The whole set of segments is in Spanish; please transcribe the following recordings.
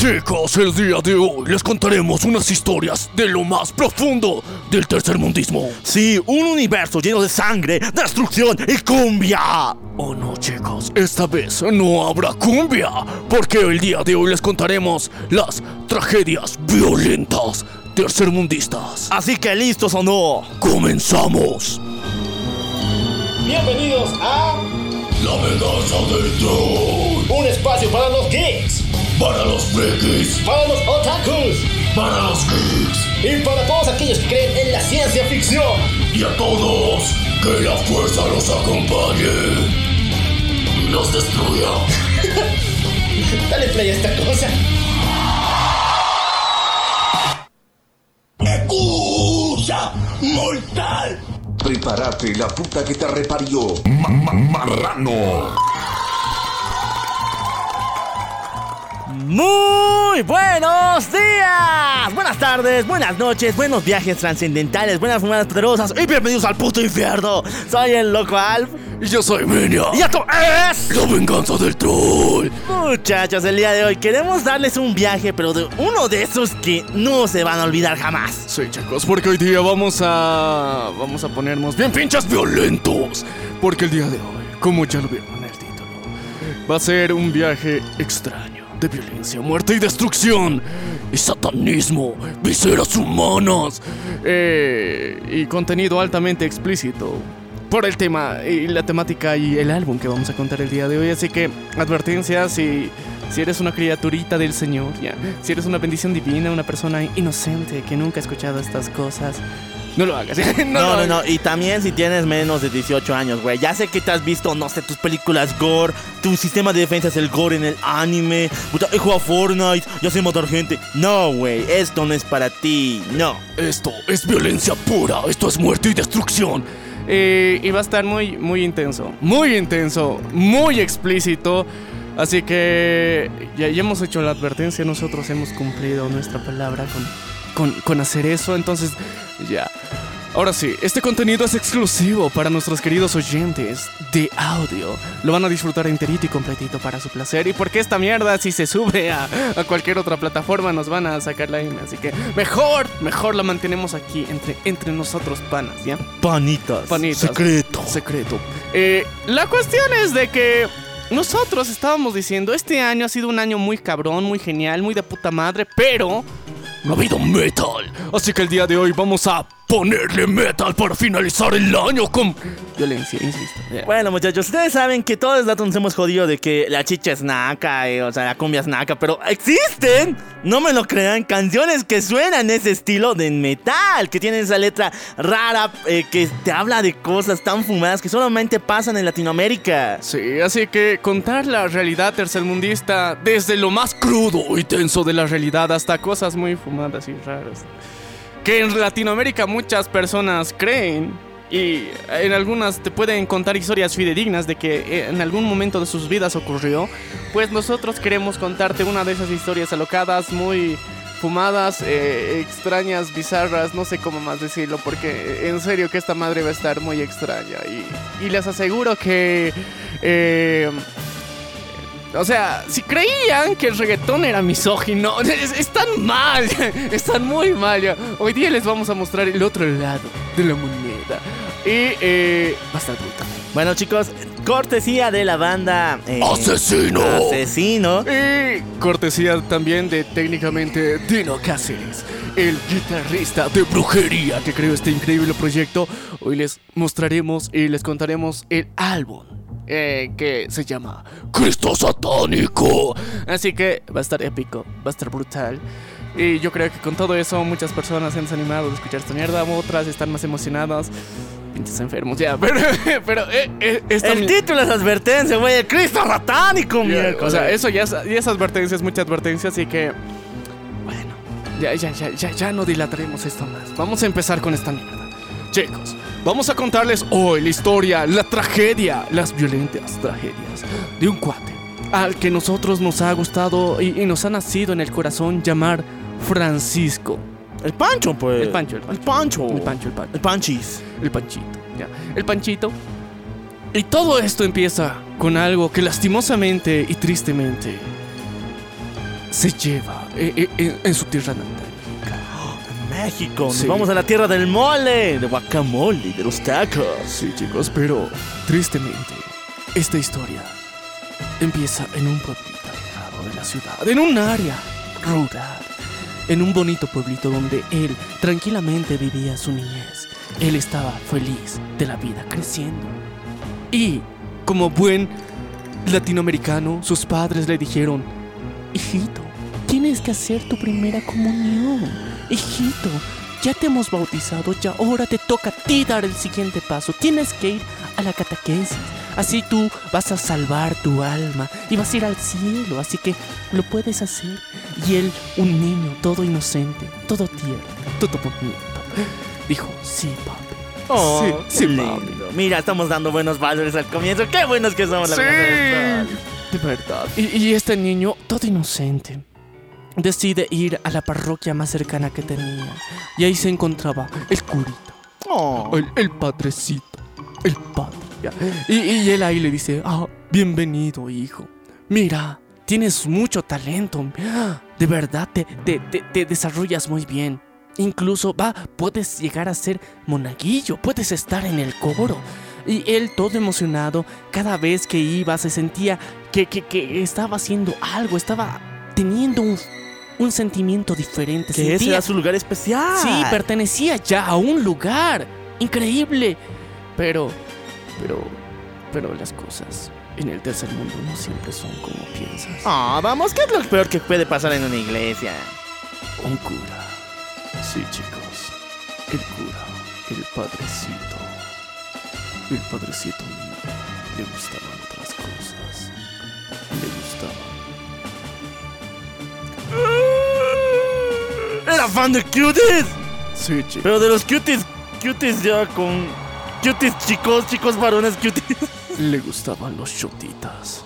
Chicos, el día de hoy les contaremos unas historias de lo más profundo del tercermundismo. Sí, un universo lleno de sangre, destrucción y cumbia. Oh no, chicos, esta vez no habrá cumbia, porque el día de hoy les contaremos las tragedias violentas tercermundistas. Así que listos o no. ¡Comenzamos! Bienvenidos a La venganza del troll. un espacio para los geeks, Para los frikis, para los otakus para los geeks y para todos aquellos que creen en la ciencia ficción. y a todos, que la fuerza los acompañe y los destruya. Dale play a esta cosa. ¡Escucha! ¡Mortal! Prepárate, la puta que te reparió. ¡Marrano! Muy buenos días, buenas tardes, buenas noches, buenos viajes trascendentales, buenas fumadas poderosas y bienvenidos al puto infierno. Soy el loco Alf Y yo soy Menia. y esto es. La venganza del troll. Muchachos, el día de hoy queremos darles un viaje, pero de uno de esos que no se van a olvidar jamás. Sí, chicos, porque hoy día vamos a. Vamos a ponernos bien pinches violentos. Porque el día de hoy, como ya lo vieron en el título, va a ser un viaje extraño de violencia, muerte y destrucción. Y satanismo, viseras humanas. eh, y contenido altamente explícito. Por el tema y la temática y el álbum que vamos a contar el día de hoy. Así que, advertencia, si, si eres una criaturita del Señor, ya. Si eres una bendición divina, una persona inocente que nunca ha escuchado estas cosas, no lo hagas. no, No, no, no. Y también si tienes menos de 18 años, güey. Ya sé que te has visto, no sé, tus películas gore. Tu sistema de defensa es el gore en el anime. Puta, he jugado a Fortnite. Ya sé matar gente. No, güey. Esto no es para ti. No. Esto es violencia pura, esto es muerte y destrucción. Eh, y va a estar muy, muy intenso, muy intenso, muy explícito. Así que ya, ya hemos hecho la advertencia, nosotros hemos cumplido nuestra palabra con, con, con hacer eso, entonces ya. Ahora sí, este contenido es exclusivo para nuestros queridos oyentes de audio. Lo van a disfrutar enterito y completito para su placer. Y porque esta mierda, si se sube a, a cualquier otra plataforma, nos van a sacar la INE. Así que mejor, mejor la mantenemos aquí entre, entre nosotros, panas, ¿ya? Panitas. Panitas. Secreto. Secreto. Eh, la cuestión es de que nosotros estábamos diciendo, este año ha sido un año muy cabrón, muy genial, muy de puta madre, pero no ha habido metal. Así que el día de hoy vamos a ponerle metal para finalizar el año con violencia, insisto. Bueno, muchachos, ustedes saben que todos los datos nos hemos jodido de que la chicha es naca, eh, o sea, la cumbia es naca, pero existen, no me lo crean, canciones que suenan ese estilo de metal, que tienen esa letra rara, eh, que te habla de cosas tan fumadas que solamente pasan en Latinoamérica. Sí, así que contar la realidad tercermundista desde lo más crudo y tenso de la realidad hasta cosas muy fumadas y raras. Que en Latinoamérica muchas personas creen y en algunas te pueden contar historias fidedignas de que eh, en algún momento de sus vidas ocurrió. Pues nosotros queremos contarte una de esas historias alocadas, muy fumadas, eh, extrañas, bizarras, no sé cómo más decirlo, porque eh, en serio que esta madre va a estar muy extraña. Y, y les aseguro que... eh, o sea, si creían que el reggaetón era misógino, es- están mal, están muy mal. ya. Hoy día les vamos a mostrar el otro lado de la moneda. Y eh, va a estar brutal. Bueno, chicos, cortesía de la banda... eh, ¡Asesino! Asesino. Y cortesía también de técnicamente Dino Cáceres, el guitarrista de brujería que creó este increíble proyecto. Hoy les mostraremos y les contaremos el álbum eh, que se llama Cristo Satánico. Así que va a estar épico, va a estar brutal. Y yo creo que con todo eso muchas personas se han desanimado de escuchar esta mierda, otras están más emocionadas. Pinches enfermos, ya, pero, pero eh, eh, esta El título es advertencia, güey. El Cristo satánico, miércoles. O sea, eso ya es, ya es advertencia, es mucha advertencia, así que. Bueno, ya, ya, ya, ya, ya no dilataremos esto más. Vamos a empezar con esta mierda. Chicos, vamos a contarles hoy la historia, la tragedia, las violentas tragedias de un cuate al que nosotros nos ha gustado y, y nos ha nacido en el corazón llamar Francisco. El Pancho, pues. El Pancho, el El Pancho. El Pancho, el Pancho. El Panchis. El Panchito, ya. El Panchito. Y todo esto empieza con algo que lastimosamente y tristemente se lleva eh, eh, en, en su tierra natal. México, nos Sí. vamos a la tierra del mole, de guacamole, de los tacos. Sí, chicos, pero tristemente, esta historia empieza en un pueblito alejado de la ciudad, en un área rural, en un bonito pueblito donde él tranquilamente vivía su niñez. Él estaba feliz de la vida creciendo. Y, como buen latinoamericano, sus padres le dijeron, hijito, tienes que hacer tu primera comunión. Hijito, ya te hemos bautizado, ya ahora te toca a ti dar el siguiente paso. Tienes que ir a la catequesis. Así tú vas a salvar tu alma y vas a ir al cielo. Así que lo puedes hacer. Y él, un niño todo inocente, todo tierno, todo bonito, dijo, sí, papi. Oh, sí, sí, papi. Mira, estamos dando buenos valores al comienzo. Qué buenos que somos, la Sí. verdad. De verdad. Y, y este niño, todo inocente, decide ir a la parroquia más cercana que tenía. Y ahí se encontraba el curita, Oh. el, el padrecito, el padre. Y, y él ahí le dice, ah, bienvenido, hijo. Mira, tienes mucho talento. De verdad, te, te, te- te desarrollas muy bien. Incluso, va, puedes llegar a ser monaguillo, puedes estar en el coro. Y él todo emocionado, cada vez que iba se sentía que, que- que estaba haciendo algo, estaba teniendo un, un sentimiento diferente. Que ese era su lugar especial. Sí, pertenecía ya a un lugar increíble. Pero, pero, pero las cosas en el tercer mundo no siempre son como piensas. Ah, vamos, ¿qué es lo peor que puede pasar en una iglesia? Un cura. Sí, chicos. El cura, el padrecito. El padrecito mío. Le gustaban otras cosas. Le gustaban. Era fan de cuties. Sí, chicos. Pero de los cuties, cuties ya con. Cuties chicos, chicos varones cuties. Le gustaban los chotitas.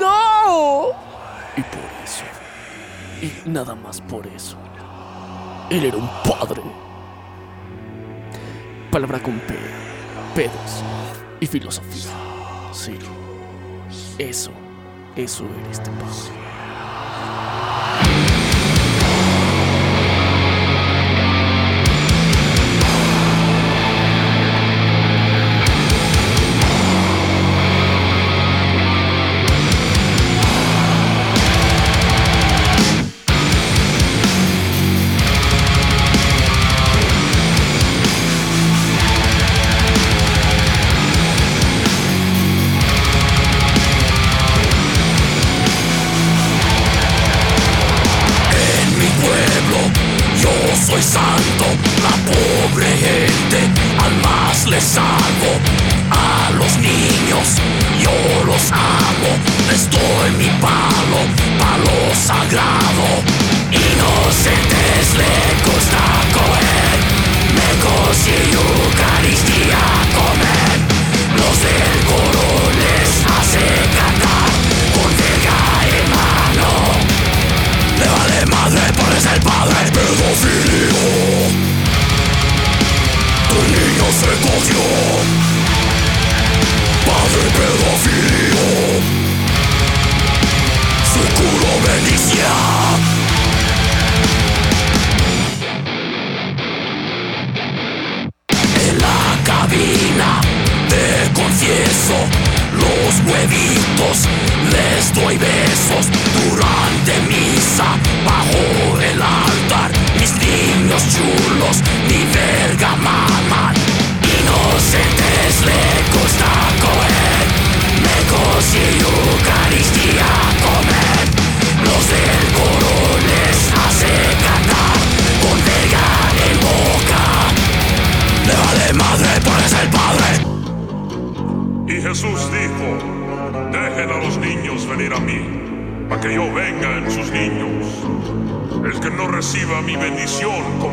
¡No! Y por eso, y nada más por eso, él era un padre. Palabra con P, pedos y filosofía. Sí, eso, eso era este padre. Soy santo, la pobre gente al más les salvo. A los niños yo los amo, les doy mi palo, palo sagrado. Inocentes le gusta comer, mecos y Eucaristía comen. Los del coro les hace cantar con verga en mano. Le vale madre, por es el padre pedofilio Tu niño se cogió. Padre pedofilio Su culo bendicia bendición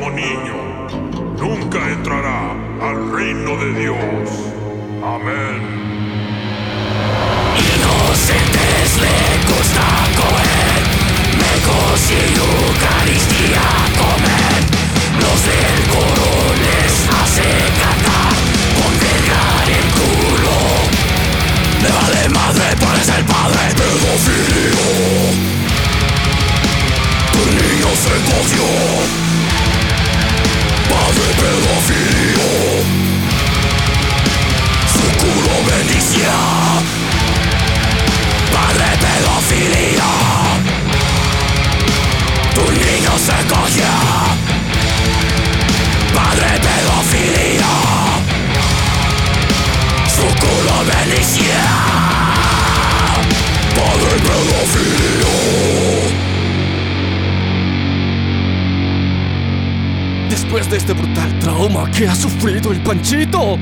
Panchito.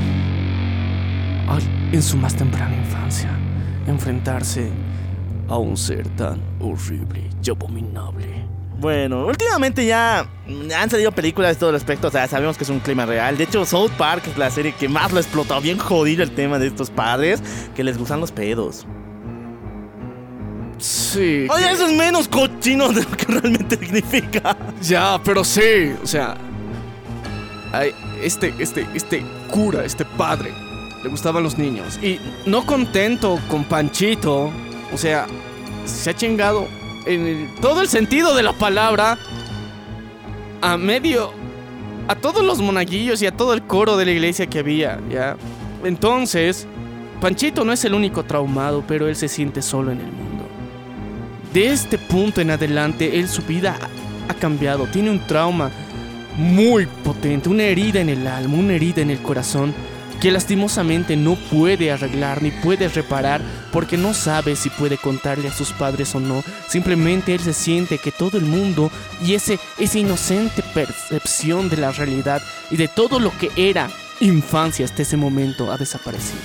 En su más temprana infancia, enfrentarse a un ser tan horrible y abominable. Bueno, últimamente ya han salido películas de todo respecto, o sea, sabemos que es un clima real. De hecho, South Park es la serie que más lo ha explotado, bien jodido el tema de estos padres que les gustan los pedos. Sí. Oye, eso es menos cochino de lo que realmente significa. Ya, pero sí, o sea, ay, este, este, este cura, este padre, le gustaban los niños y no contento con Panchito, o sea, se ha chingado en todo el sentido de la palabra a medio, a todos los monaguillos y a todo el coro de la iglesia que había, ya. Entonces, Panchito no es el único traumado, pero él se siente solo en el mundo. De este punto en adelante, él su vida ha cambiado, tiene un trauma muy potente, una herida en el alma, una herida en el corazón que lastimosamente no puede arreglar ni puede reparar porque no sabe si puede contarle a sus padres o no. Simplemente él se siente que todo el mundo y ese, esa inocente percepción de la realidad y de todo lo que era infancia hasta ese momento ha desaparecido.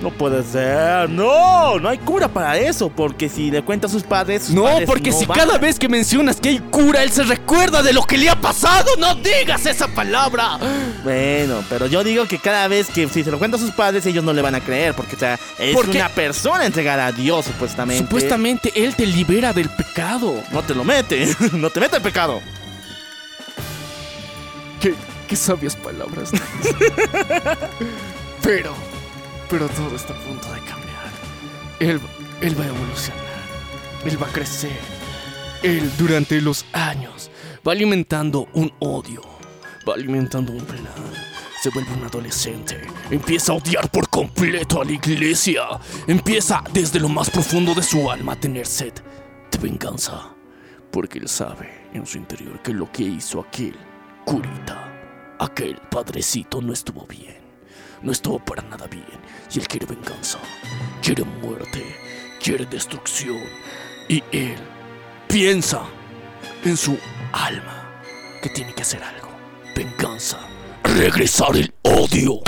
No puede ser, no, no hay cura para eso, porque si le cuenta a sus padres. sus No, padres porque no si van. cada vez que mencionas que hay cura, él se recuerda de lo que le ha pasado, no digas esa palabra. Bueno, pero yo digo que cada vez que si se lo cuenta a sus padres, ellos no le van a creer, porque o sea, es Porque- una persona entregada a Dios, supuestamente. Supuestamente él te libera del pecado. No te lo mete, no te mete el pecado. Qué, qué sabias palabras. pero, pero todo está a punto de cambiar. Él, él va a evolucionar. Él va a crecer. Él durante los años va alimentando un odio. Va alimentando un plan. Se vuelve un adolescente. Empieza a odiar por completo a la iglesia. Empieza desde lo más profundo de su alma a tener sed de venganza. Porque él sabe en su interior que lo que hizo aquel curita, aquel padrecito no estuvo bien. No estuvo para nada bien. Y él quiere venganza. Quiere muerte. Quiere destrucción. Y él piensa en su alma que tiene que hacer algo. Venganza. Regresar el odio.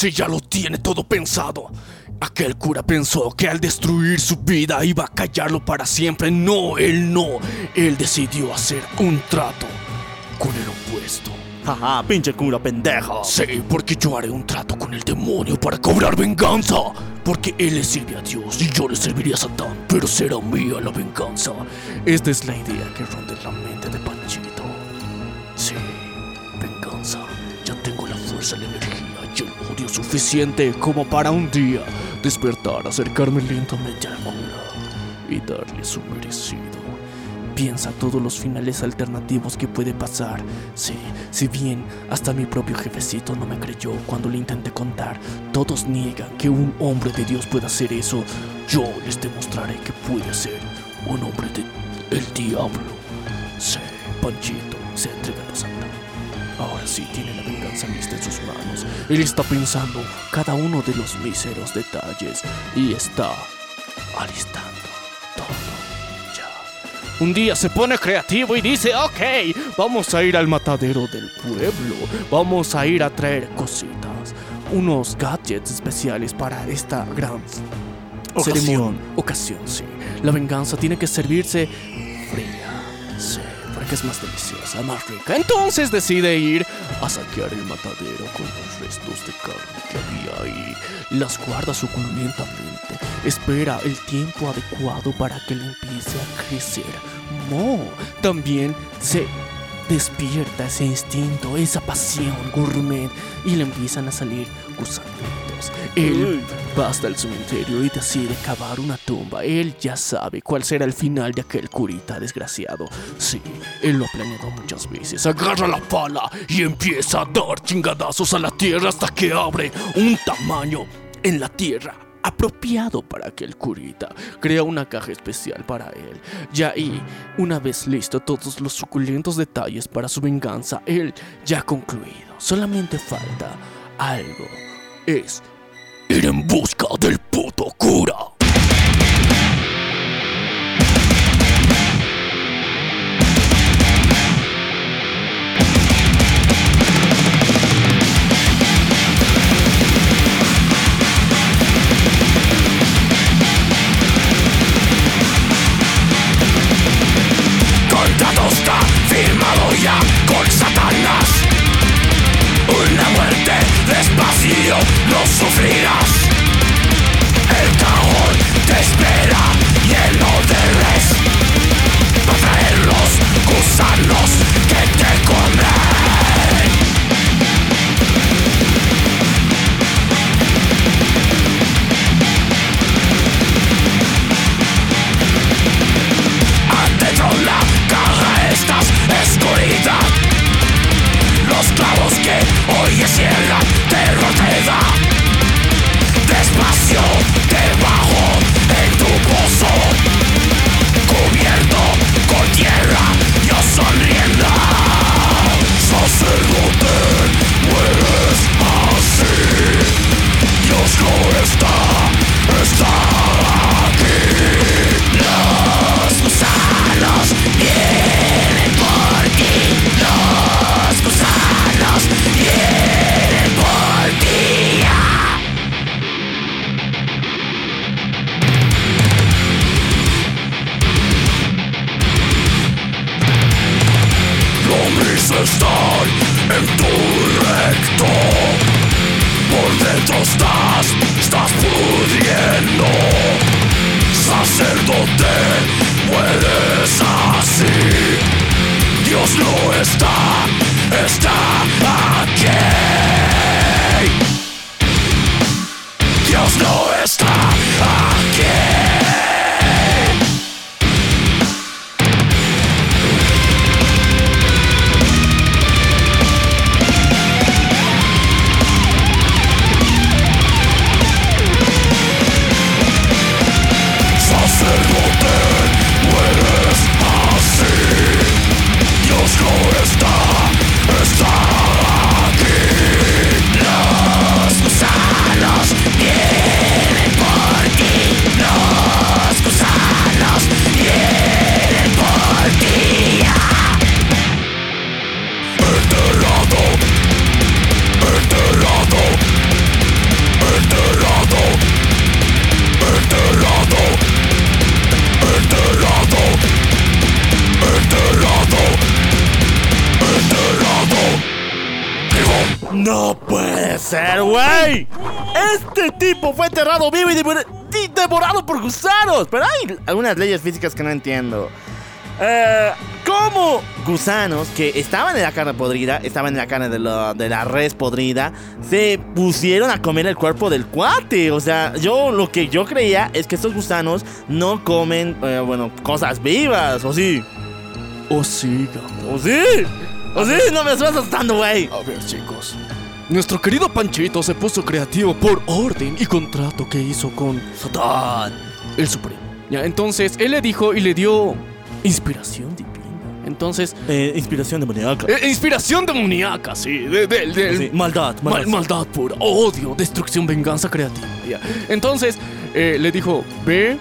Si ya lo tiene todo pensado. Aquel cura pensó que al destruir su vida iba a callarlo para siempre. No, él no. Él decidió hacer un trato con el opuesto. Jaja, pinche cura pendejo. Sí, porque yo haré un trato con el demonio para cobrar venganza. Porque él le sirve a Dios y yo le serviré a Satán. Pero será mía la venganza. Esta es la idea que ronda en la mente de Panchito. Sí, venganza. Ya tengo la fuerza, la energía el odio suficiente como para un día despertar, acercarme lentamente al cura y darle su merecido. Piensa todos los finales alternativos que puede pasar. Sí, si bien hasta mi propio jefecito no me creyó cuando le intenté contar, todos niegan que un hombre de Dios pueda hacer eso. Yo les demostraré que puede ser un hombre de el diablo. Sí, Panchito se entrega a Santa. Ahora sí tiene la venganza lista en sus manos. Él está pensando cada uno de los míseros detalles y está alistando todo. Ya. Un día se pone creativo y dice, ok, vamos a ir al matadero del pueblo. Vamos a ir a traer cositas. Unos gadgets especiales para esta gran Ocasión. ceremonia. Ocasión, sí. La venganza tiene que servirse fría. Sí, porque es más deliciosa, más rica. Entonces decide ir a saquear el matadero con los restos de carne que había ahí. Las guarda suculentamente. Espera el tiempo adecuado para que le empiece a crecer. Mo, también se despierta ese instinto, esa pasión gourmet y le empiezan a salir Él va hasta el cementerio y decide cavar una tumba. Él ya sabe cuál será el final de aquel curita desgraciado. Sí, él lo ha planeado muchas veces. Agarra la pala y empieza a dar chingadazos a la tierra hasta que abre un tamaño en la tierra apropiado para aquel curita. Crea una caja especial para él. Ya ahí, una vez listo todos los suculentos detalles para su venganza, él ya ha concluido. Solamente falta algo. Es ir en busca del puto cura. Lo sufrirás algunas leyes físicas que no entiendo. Eh, ¿Cómo gusanos que estaban en la carne podrida, estaban en la carne de, la- de la res podrida, se pusieron a comer el cuerpo del cuate? O sea, yo lo que yo creía es que estos gusanos no comen, eh, bueno, cosas vivas, ¿o sí? Oh, sí. ¿O sí? ¿O sí? No me estás asustando, güey. A ver, chicos. Nuestro querido Panchito se puso creativo por orden y contrato que hizo con Satán, el Supremo. Ya, entonces él le dijo y le dio inspiración divina. Entonces, Eh, inspiración demoníaca. eh, inspiración demoníaca, sí. De, de- del- Sí, maldad, Mal- maldad. maldad pura, odio, destrucción, venganza creativa. ya. Entonces, eh, le dijo, ve,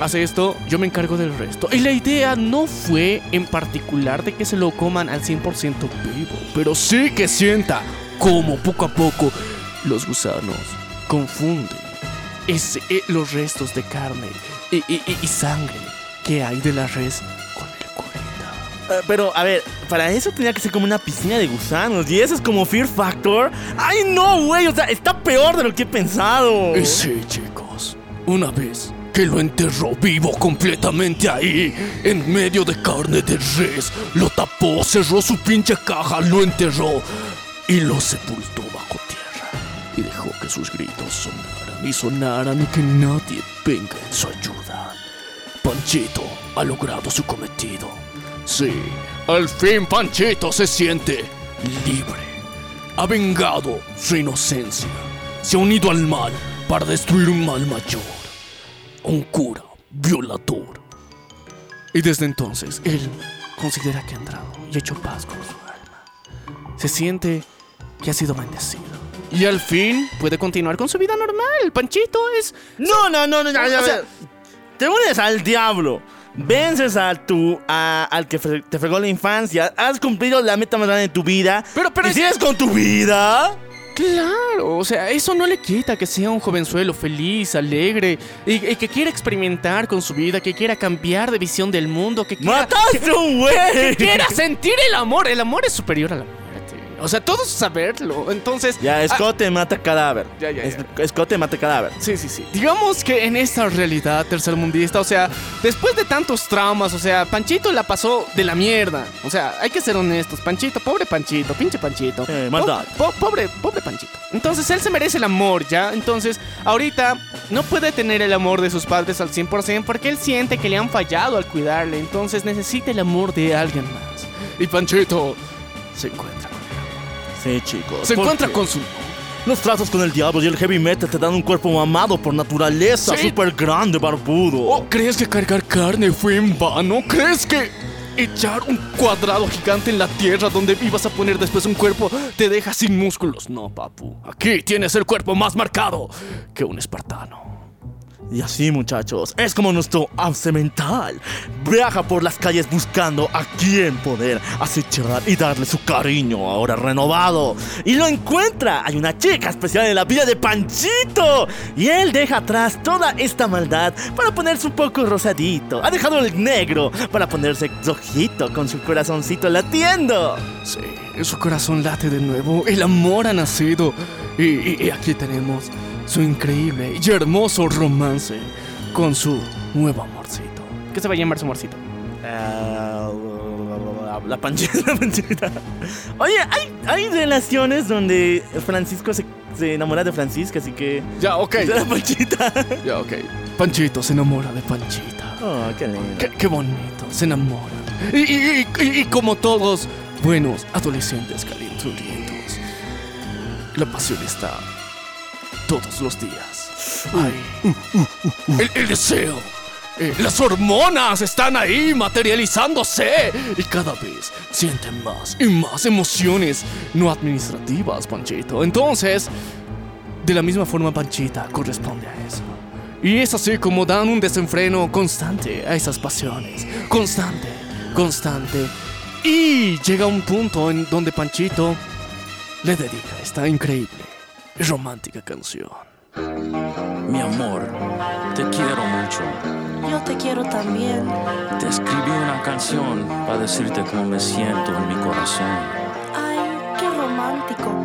hace esto, yo me encargo del resto. Y la idea no fue en particular de que se lo coman al 100% vivo, pero sí que sienta como poco a poco los gusanos confunden ese- eh, los restos de carne y, y- y- y sangre que hay de la res con el curita. Eh, pero, a ver, para eso tenía que ser como una piscina de gusanos. Y eso es como Fear Factor. ¡Ay, no, güey! O sea, está peor de lo que he pensado. Y sí, chicos, una vez que lo enterró vivo completamente ahí, en medio de carne de res, lo tapó, cerró su pinche caja, lo enterró y lo sepultó bajo tierra. Y dejó que sus gritos sonaran y sonaran y que nadie venga en su ayuda. Panchito ha logrado su cometido. Sí, al fin Panchito se siente libre. Ha vengado su inocencia. Se ha unido al mal para destruir un mal mayor. Un cura violador. Y desde entonces él considera que ha entrado y hecho paz con su alma. Se siente que ha sido bendecido. Y al fin puede continuar con su vida normal. Panchito es No, no, no, no, no, O sea- ver. Te unes al diablo. Vences a tu, a- al que te fregó la infancia. Has cumplido la meta más grande de tu vida. Pero- pero ¿Y es- sigues con tu vida? Claro, o sea, eso no le quita que sea un jovenzuelo feliz, alegre y, y que quiera experimentar con su vida, que quiera cambiar de visión del mundo, que quiera, ¡Mataste un güey! quiera sentir el amor. El amor es superior a la muerte. O sea, todos saberlo. Entonces, Ya, ah, escote mata cadáver. Ya, ya, ya. Es- Escote mata cadáver. Sí, sí, sí. Digamos que en esta realidad tercermundista, o sea, después de tantos traumas, o sea, Panchito la pasó de la mierda. O sea, hay que ser honestos. Panchito, pobre Panchito, pinche Panchito. Sí, maldad. Po- po- pobre, pobre Panchito. Entonces él se merece el amor, ¿ya? Entonces, ahorita no puede tener el amor de sus padres al 100% porque él siente que le han fallado al cuidarle. Entonces necesita el amor de alguien más. Y Panchito se encuentra Sí, chicos. Se ¿por encuentra qué? con su Los tratos con el diablo y el heavy metal te dan un cuerpo mamado por naturaleza, Sí. súper grande, barbudo. Oh, ¿crees que cargar carne fue en vano? ¿Crees que echar un cuadrado gigante en la tierra donde ibas a poner después un cuerpo te deja sin músculos? No, papu. Aquí tienes el cuerpo más marcado que un espartano. Y así, muchachos, es como nuestro avance mental. Viaja por las calles buscando a quién poder acechar y darle su cariño ahora renovado. Y lo encuentra. Hay una chica especial en la vida de Panchito. Y él deja atrás toda esta maldad para ponerse un poco rosadito. Ha dejado el negro para ponerse rojito con su corazoncito latiendo. Sí, su corazón late de nuevo. El amor ha nacido. Y aquí tenemos su increíble y hermoso romance con su nuevo amorcito. ¿Qué se va a llamar su amorcito? Ah, la panchita, la panchita. Oye, hay, hay relaciones donde Francisco se, se enamora de Francisca, así que. Ya, ok. De la panchita. Ya, ok. Panchito se enamora de Panchita. Oh, qué lindo. Qué, qué bonito, se enamoran. Y, y- y- y como todos buenos adolescentes calenturientos, la pasión está todos los días. Ay, el, el deseo, eh, las hormonas están ahí materializándose y cada vez sienten más y más emociones no administrativas, Panchito. Entonces, de la misma forma, Panchita corresponde a eso. Y es así como dan un desenfreno constante a esas pasiones. Constante, constante. Y llega un punto en donde Panchito le dedica esta increíble romántica canción. Mi amor, te quiero mucho. Yo te quiero también. Te escribí una canción para decirte cómo me siento en mi corazón. Ay, qué romántico.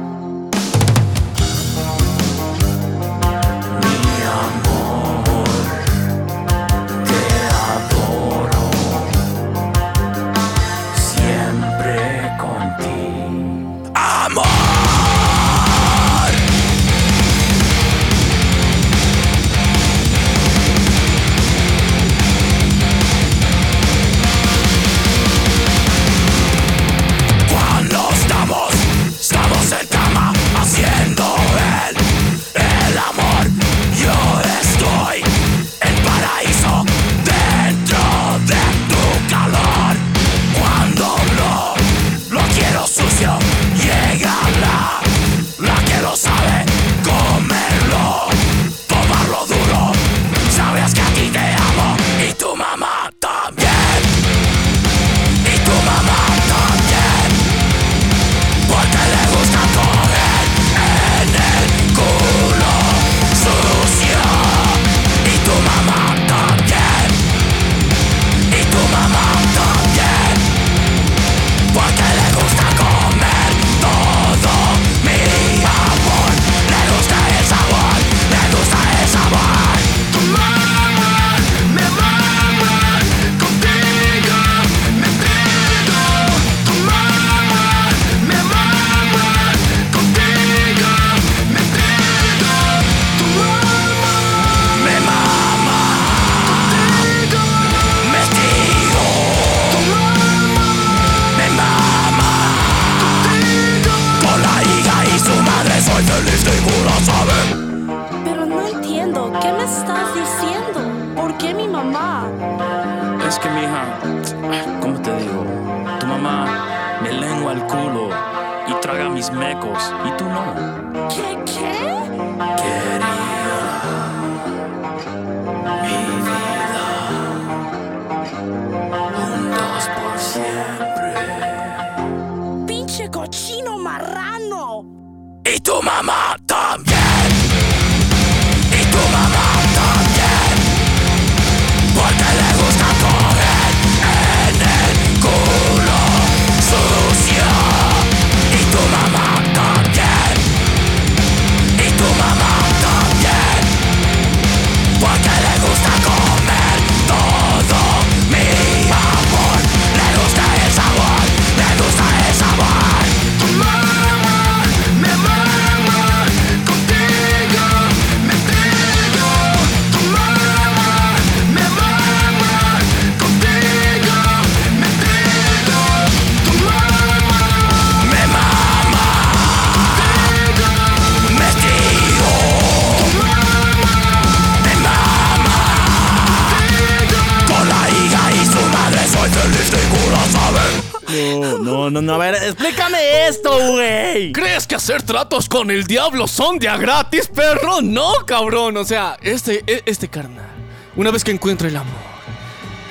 Tratos con el diablo son de a gratis, perro? No, cabrón. O sea, este, e- este carnal, una vez que encuentra el amor,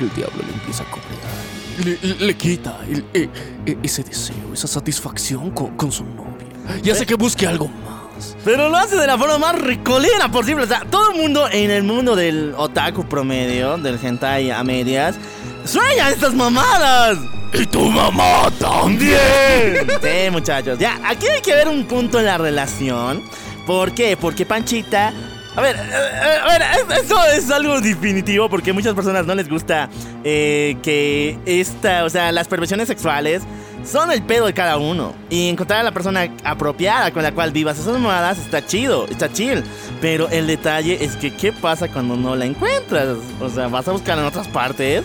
el diablo le empieza a cobrar. Le, le- quita el- e- e- ese deseo, esa satisfacción con, con su novia. Y hace que busque algo más. Pero lo hace de la forma más ricolera posible. O sea, todo el mundo en el mundo del otaku promedio, del hentai a medias, sueña estas mamadas. ¡Y tu mamá también! Sí, muchachos. Ya, aquí hay que ver un punto en la relación. ¿Por qué? Porque Panchita. A ver, eh, eh, a ver, es- eso es algo definitivo porque a muchas personas no les gusta eh, que esta, o sea, las perversiones sexuales son el pedo de cada uno. Y encontrar a la persona apropiada con la cual vivas esas mamadas está chido, está chill. Pero el detalle es que, ¿qué pasa cuando no la encuentras? O sea, ¿vas a buscar en otras partes?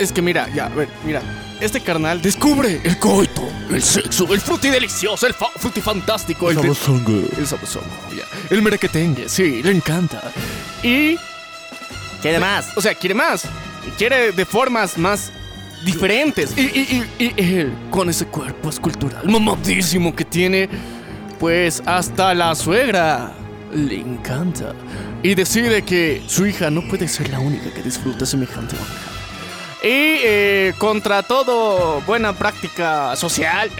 Es que mira, ya, a ver, mira. Este carnal descubre el coito, el sexo, el fruti delicioso, el fa fruti fantástico, el, el sabozongo, ya. El merequetengue, sí, le encanta. Y, ¿Qué demás? o sea, quiere más. Quiere de formas más diferentes. Y, y- y- y él, con ese cuerpo escultural mamadísimo que tiene, pues hasta la suegra le encanta. Y decide que su hija no puede ser la única que disfruta semejante honra. Y eh, contra todo buena práctica social,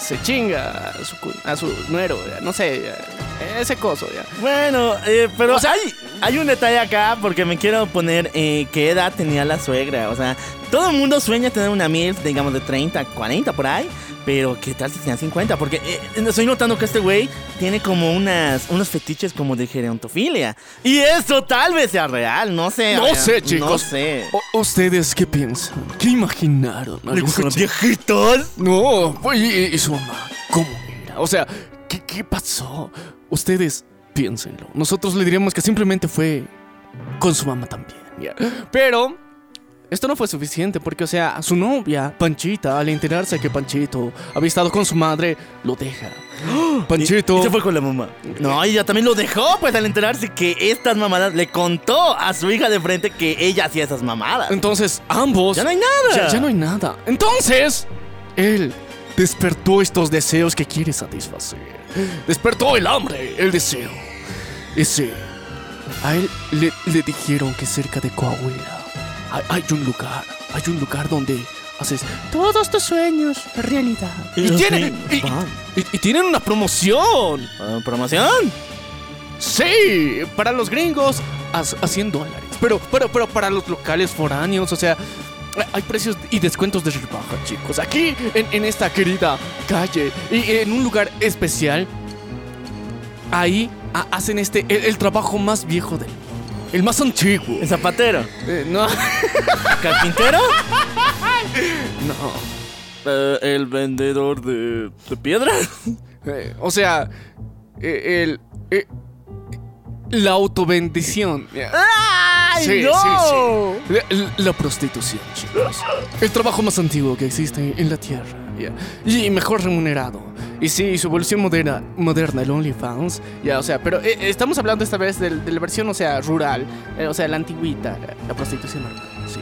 se chinga a su, a su nuero, ya, no sé, ya, ese coso, ya. Bueno, eh, pero O sea- hay, hay un detalle acá porque me quiero poner eh, qué edad tenía la suegra. O sea, todo el mundo sueña tener una MILF, digamos, de 30, 40 por ahí. Pero qué tal si tenía 50? Porque eh, estoy notando que este güey tiene como unas, unos fetiches como de gerontofilia. Y eso tal vez sea real, no sé. No sé, chicos. No sé. O- ¿Ustedes qué piensan? ¿Qué imaginaron? ¿Le gustan los viejitos? No, y, y su mamá, ¿cómo era? O sea, ¿qué, qué pasó? Ustedes piénsenlo. Nosotros le diríamos que simplemente fue con su mamá también. Pero esto no fue suficiente porque, o sea, su novia, Panchita, al enterarse que Panchito había estado con su madre, lo deja. Panchito. Y, se fue con la mamá. No, ella también lo dejó, pues al enterarse que estas mamadas le contó a su hija de frente que ella hacía esas mamadas. Entonces, ambos. Ya no hay nada. Ya, ya no hay nada. Entonces, él despertó estos deseos que quiere satisfacer. Despertó el hambre, el deseo. Ese. A él le, le dijeron que cerca de Coahuila hay, hay un lugar. Hay un lugar donde haces todos tus sueños realidad. Y, tienen, y, tienen una promoción. Ah, ¿Promoción? Sí, para los gringos a, a 100 dólares. Pero, pero, pero para los locales foráneos, o sea, hay precios y descuentos de rebaja, chicos. Aquí, en, en esta querida calle, y en un lugar especial, ahí ha- hacen este, el, el trabajo más viejo del mundo. El más antiguo. ¿El zapatero? Eh, no, ¿Carpintero? no. Eh, ¿El vendedor de, de piedras? Eh, o sea, eh, el, la autobendición. ¡Ay, Sí, no! sí, sí. La, la prostitución, chicos. El trabajo más antiguo que existe en la tierra. Y mejor remunerado. Y sí, su evolución moderna, moderna el OnlyFans. Ya, o sea, pero eh, eh, estamos hablando esta vez del- de, la versión, o sea, rural. eh, o sea, la antigüita, la, prostitución. Sí.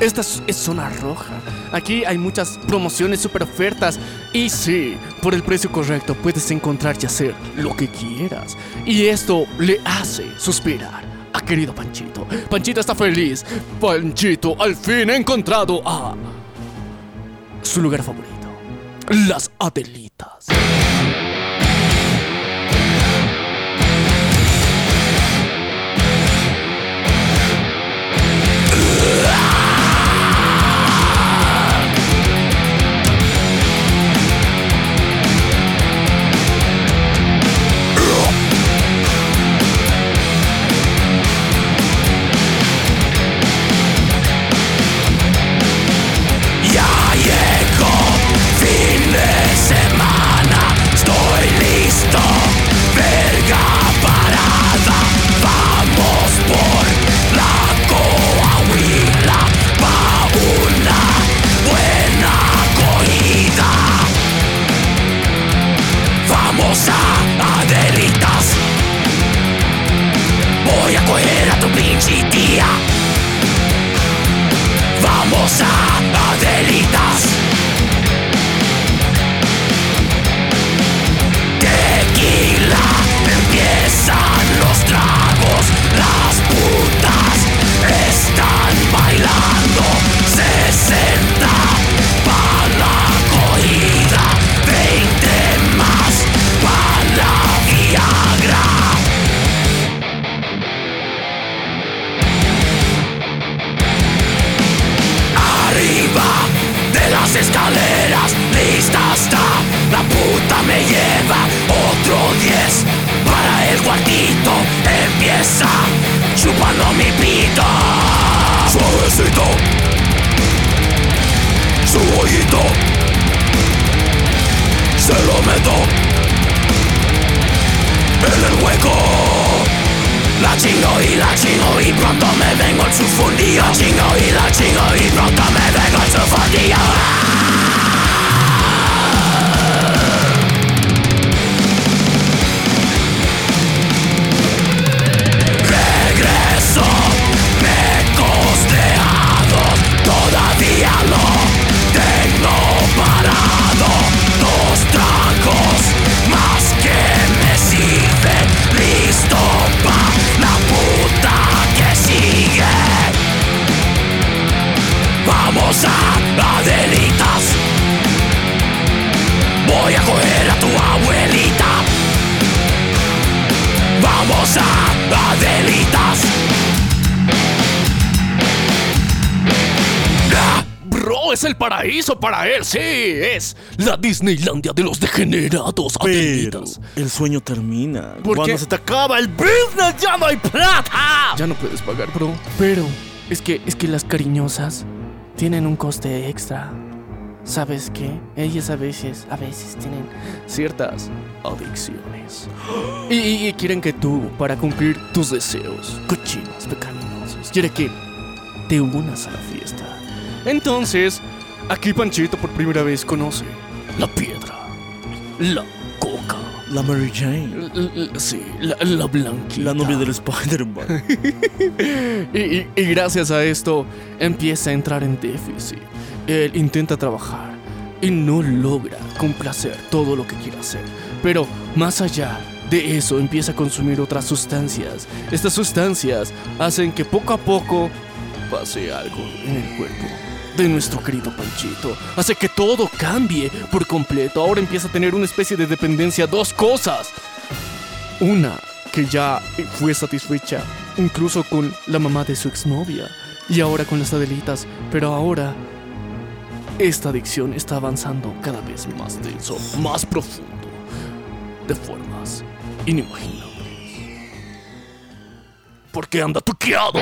Esta es, es zona roja. Aquí hay muchas promociones, super ofertas. Y sí, por el precio correcto puedes encontrar y hacer lo que quieras. Y esto le hace suspirar a querido Panchito. Panchito está feliz. Panchito al fin ha encontrado a su lugar favorito. Las Adelitas. Vamos a Adelitas, voy a coger a tu pinche tía. Vamos a Adelitas. Tequila, empiezan los tragos, las putas están bailando. 60 escaleras, lista está. La puta me lleva otro 10 para el cuartito. Empieza chupando mi pito. Suavecito, su hoyito. Se lo meto en el hueco. La chingo y la chingo y pronto me vengo el sufundillo La chingo y la chingo y pronto me vengo el sufundillo Adelitas Voy a coger a tu abuelita Vamos a Adelitas Ah, Bro, es el paraíso para él, sí. Es la Disneylandia de los degenerados. Pero Adelitas. el sueño termina. ¿Por Cuando qué? se te acaba el business, ya no hay plata. Ya no puedes pagar, bro. Pero es que es que las cariñosas tienen un coste extra. ¿Sabes qué? Ellas a veces, a veces tienen ciertas adicciones. Y, y- y quieren que tú, para cumplir tus deseos cochinos, pecaminosos, quiere que te unas a la fiesta. Entonces, aquí Panchito por primera vez conoce la piedra, la La Mary Jane. l- l- sí, la, la blanquita. La novia del Spider-Man. Y, y- y gracias a esto empieza a entrar en déficit. Él intenta trabajar y no logra complacer todo lo que quiere hacer. Pero más allá de eso empieza a consumir otras sustancias. Estas sustancias hacen que poco a poco pase algo en el cuerpo de nuestro querido Panchito. Hace que todo cambie por completo. Ahora empieza a tener una especie de dependencia dos cosas. Una que ya fue satisfecha incluso con la mamá de su exnovia y ahora con las Adelitas, pero ahora esta adicción está avanzando cada vez más denso, más profundo, de formas inimaginables. Porque anda tuqueado.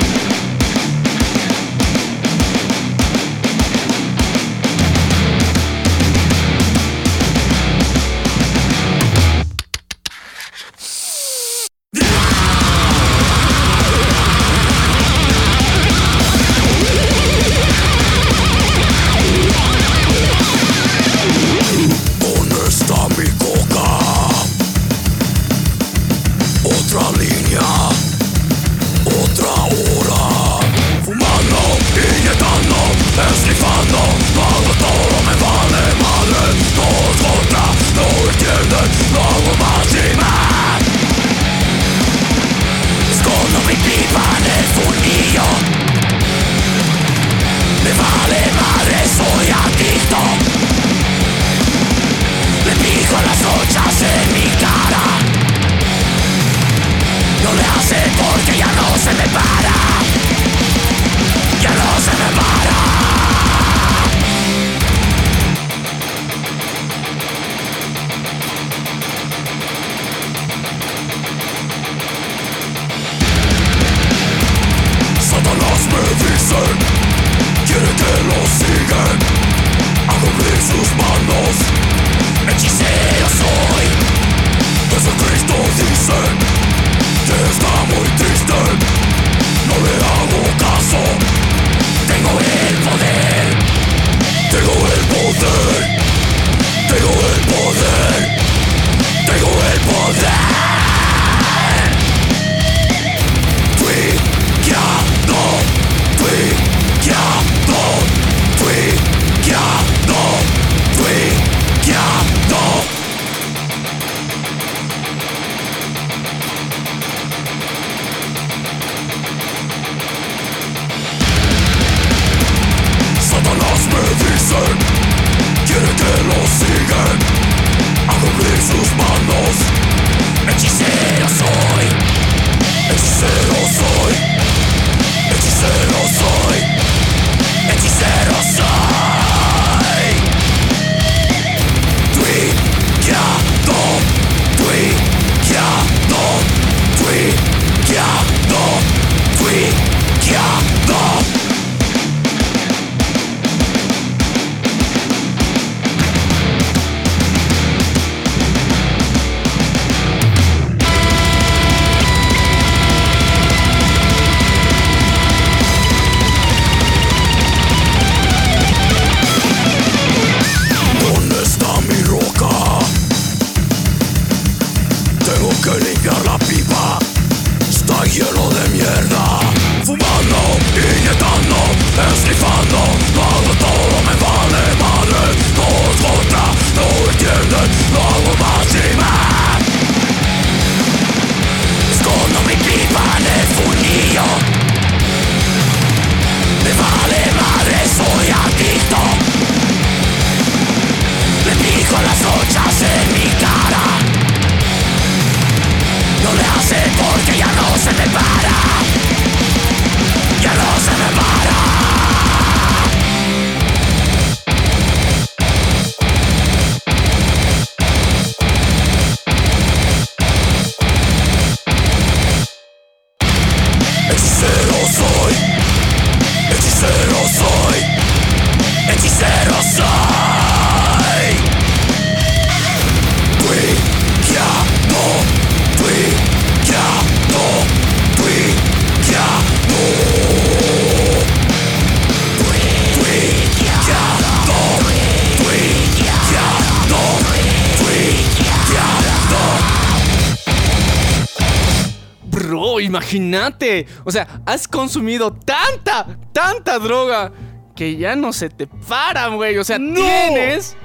Imagínate. O sea, has consumido tanta, tanta droga que ya no se te para, güey. O sea, tienes.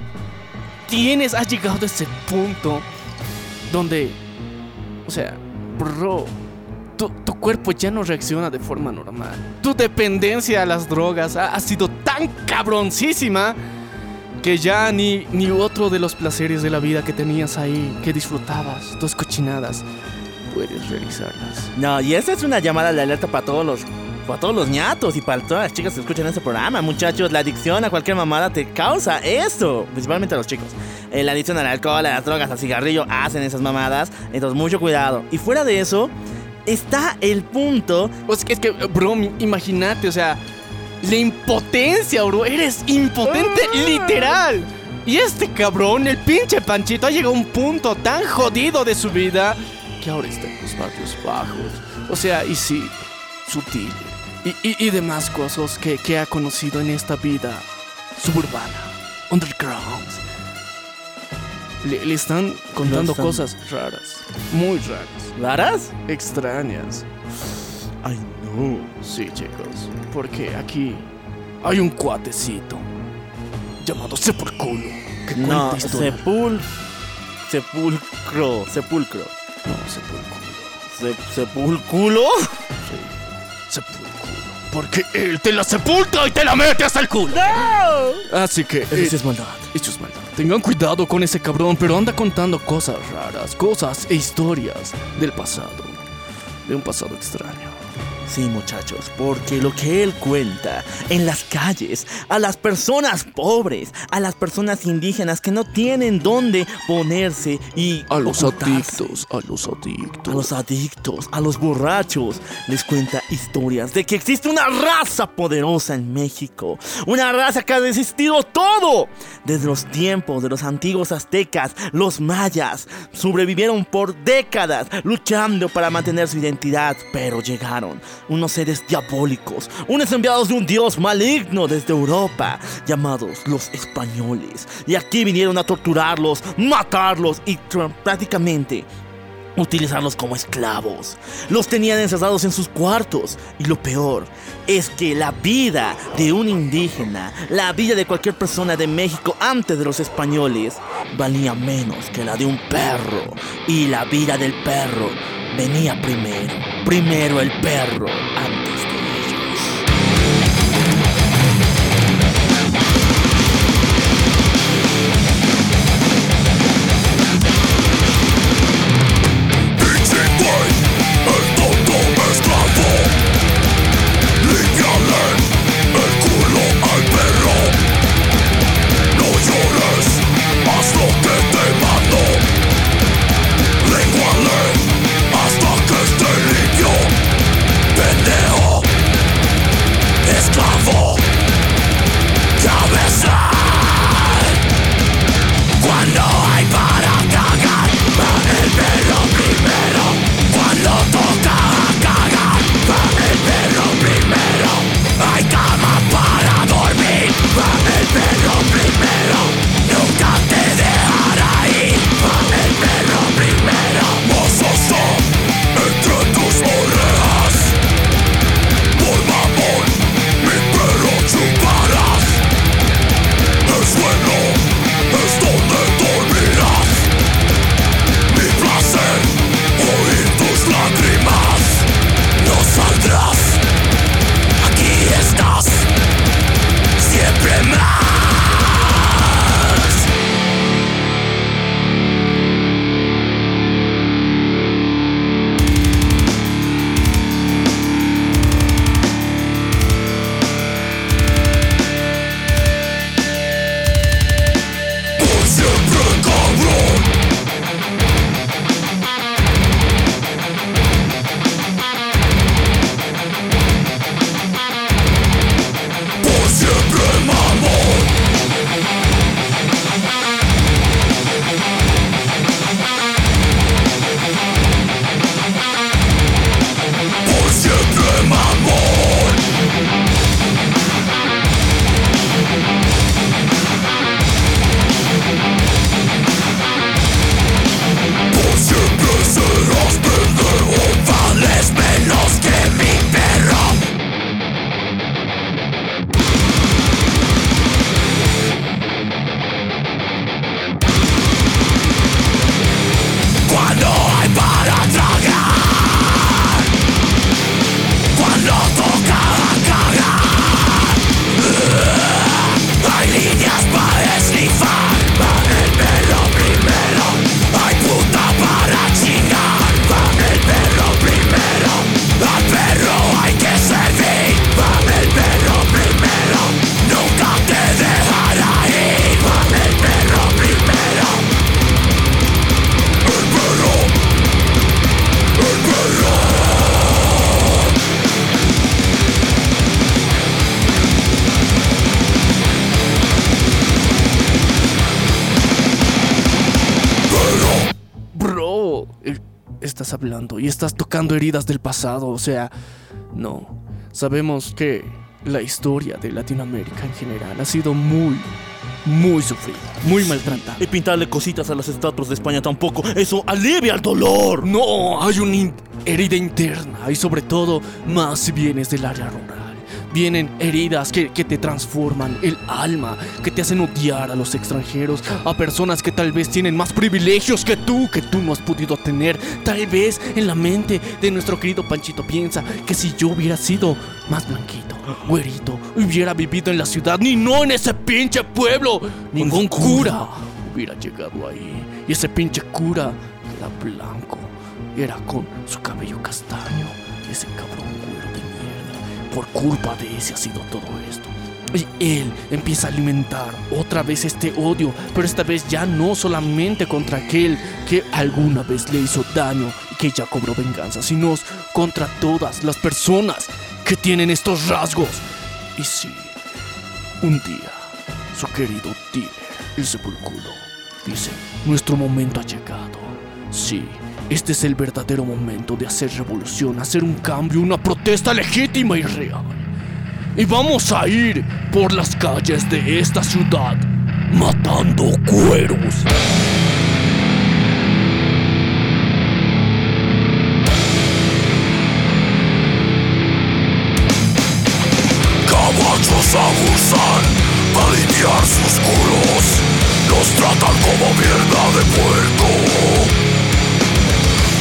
Tienes, has llegado a ese punto donde. O sea, bro. Tu, tu cuerpo ya no reacciona de forma normal. Tu dependencia a las drogas ha, ha sido tan cabroncísima que ya ni, ni otro de los placeres de la vida que tenías ahí, que disfrutabas, tus cochinadas, puedes realizarlas. No, y esa es una llamada de alerta para todos los para todos los ñatos y para todas las chicas que escuchan este programa, muchachos. La adicción a cualquier mamada te causa eso, principalmente a los chicos. Eh, la adicción al alcohol, a las drogas, al cigarrillo hacen esas mamadas. Entonces, mucho cuidado. Y fuera de eso, está el punto. Pues es que, bro, imagínate, o sea, la impotencia, bro. Eres impotente, literal. Y este cabrón, el pinche Panchito, ha llegado a un punto tan jodido de su vida que ahora está en los barrios bajos. O sea, y sí, sutil. Y, y- y demás cosas que, que ha conocido en esta vida suburbana, underground. Le, le están contando están- cosas raras, muy raras, ¿Varas? extrañas. Ay, no. Sí, chicos, porque aquí hay un cuatecito llamado Sepulculo que No, sepul. Sepulcro. Sepulcro. No, Sepulculo. Se- sepulculo. Sí, Sepulculo. Porque él te la sepulta y te la mete hasta el culo. Así que. Eso eh, es maldad. esto es maldad. Tengan cuidado con ese cabrón, pero anda contando cosas raras, cosas e historias del pasado. De un pasado extraño. Sí, muchachos, porque lo que él cuenta en las calles, a las personas pobres, a las personas indígenas que no tienen dónde ponerse y A los ocultarse, adictos, a los adictos. a los adictos, a los borrachos, les cuenta historias de que existe una raza poderosa en México, una raza que ha resistido todo, desde los tiempos de los antiguos aztecas, los mayas, sobrevivieron por décadas luchando para mantener su identidad, pero llegaron unos seres diabólicos, unos enviados de un dios maligno desde Europa, llamados los españoles, y aquí vinieron a torturarlos, matarlos y prácticamente utilizarlos como esclavos. Los tenían encerrados en sus cuartos. Y lo peor es que la vida de un indígena, la vida de cualquier persona de México antes de los españoles, valía menos que la de un perro. Y la vida del perro venía primero. Primero el perro antes de heridas del pasado. O sea, no. Sabemos que la historia de Latinoamérica en general ha sido muy, muy sufrida, muy maltratada. Y pintarle cositas a las estatuas de España tampoco. Eso alivia el dolor. No, hay una in- herida interna y sobre todo más si vienes del área rural. Vienen heridas que, que te transforman el alma, que te hacen odiar a los extranjeros, a personas que tal vez tienen más privilegios que tú, que tú no has podido tener. Tal vez en la mente de nuestro querido Panchito piensa que si yo hubiera sido más blanquito, güerito, hubiera vivido en la ciudad, ni no en ese pinche pueblo, ningún cura hubiera llegado ahí. Y ese pinche cura era blanco, era con su cabello castaño. Ese cabrón güero. Por culpa de ese ha sido todo esto. Y él empieza a alimentar otra vez este odio, pero esta vez ya no solamente contra aquel que alguna vez le hizo daño y que ya cobró venganza, sino contra todas las personas que tienen estos rasgos. Y sí, un día, su querido dealer, el sepulcro, dice, nuestro momento ha llegado. Sí, este es el verdadero momento de hacer revolución, hacer un cambio, una protesta legítima y real. Y vamos a ir por las calles de esta ciudad, matando cueros. Caballos abusan para limpiar sus culos. Los tratan como mierda de puerco.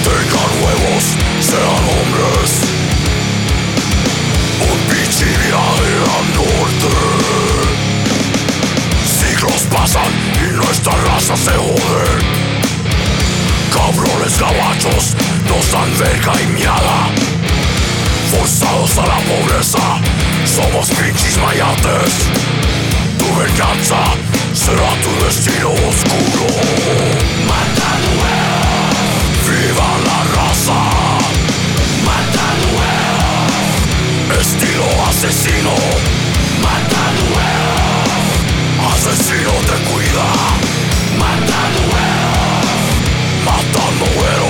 Tengan huevos, sean hombres. Un pinche viaje al norte. Siglos pasan y nuestra raza se jode. Cabrones gabachos nos dan verga y miada. Forzados a la pobreza, somos pinches mayates. Tu venganza será tu destino oscuro. Mata asesino. Mata Asesino te cuida. Mata Matando güeros.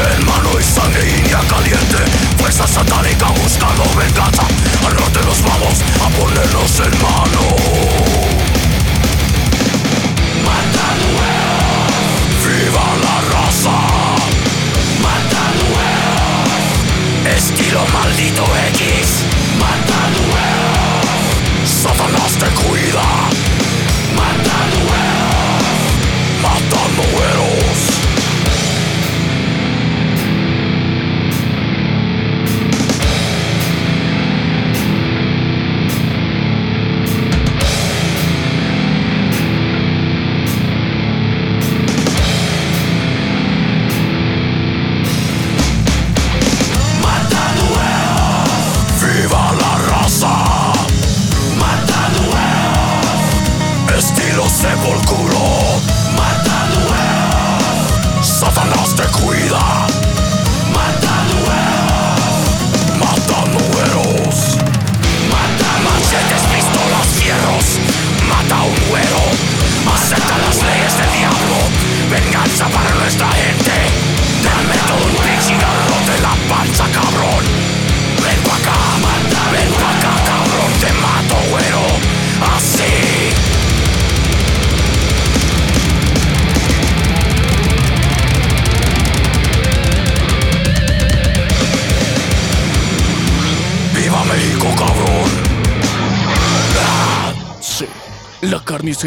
Machete en mano y caliente. Fuerza satánica buscando venganza. Al norte nos vamos a ponernos en mano Mata ¡Viva la raza! Mata Estilo maldito X. Mata Satanás te cuida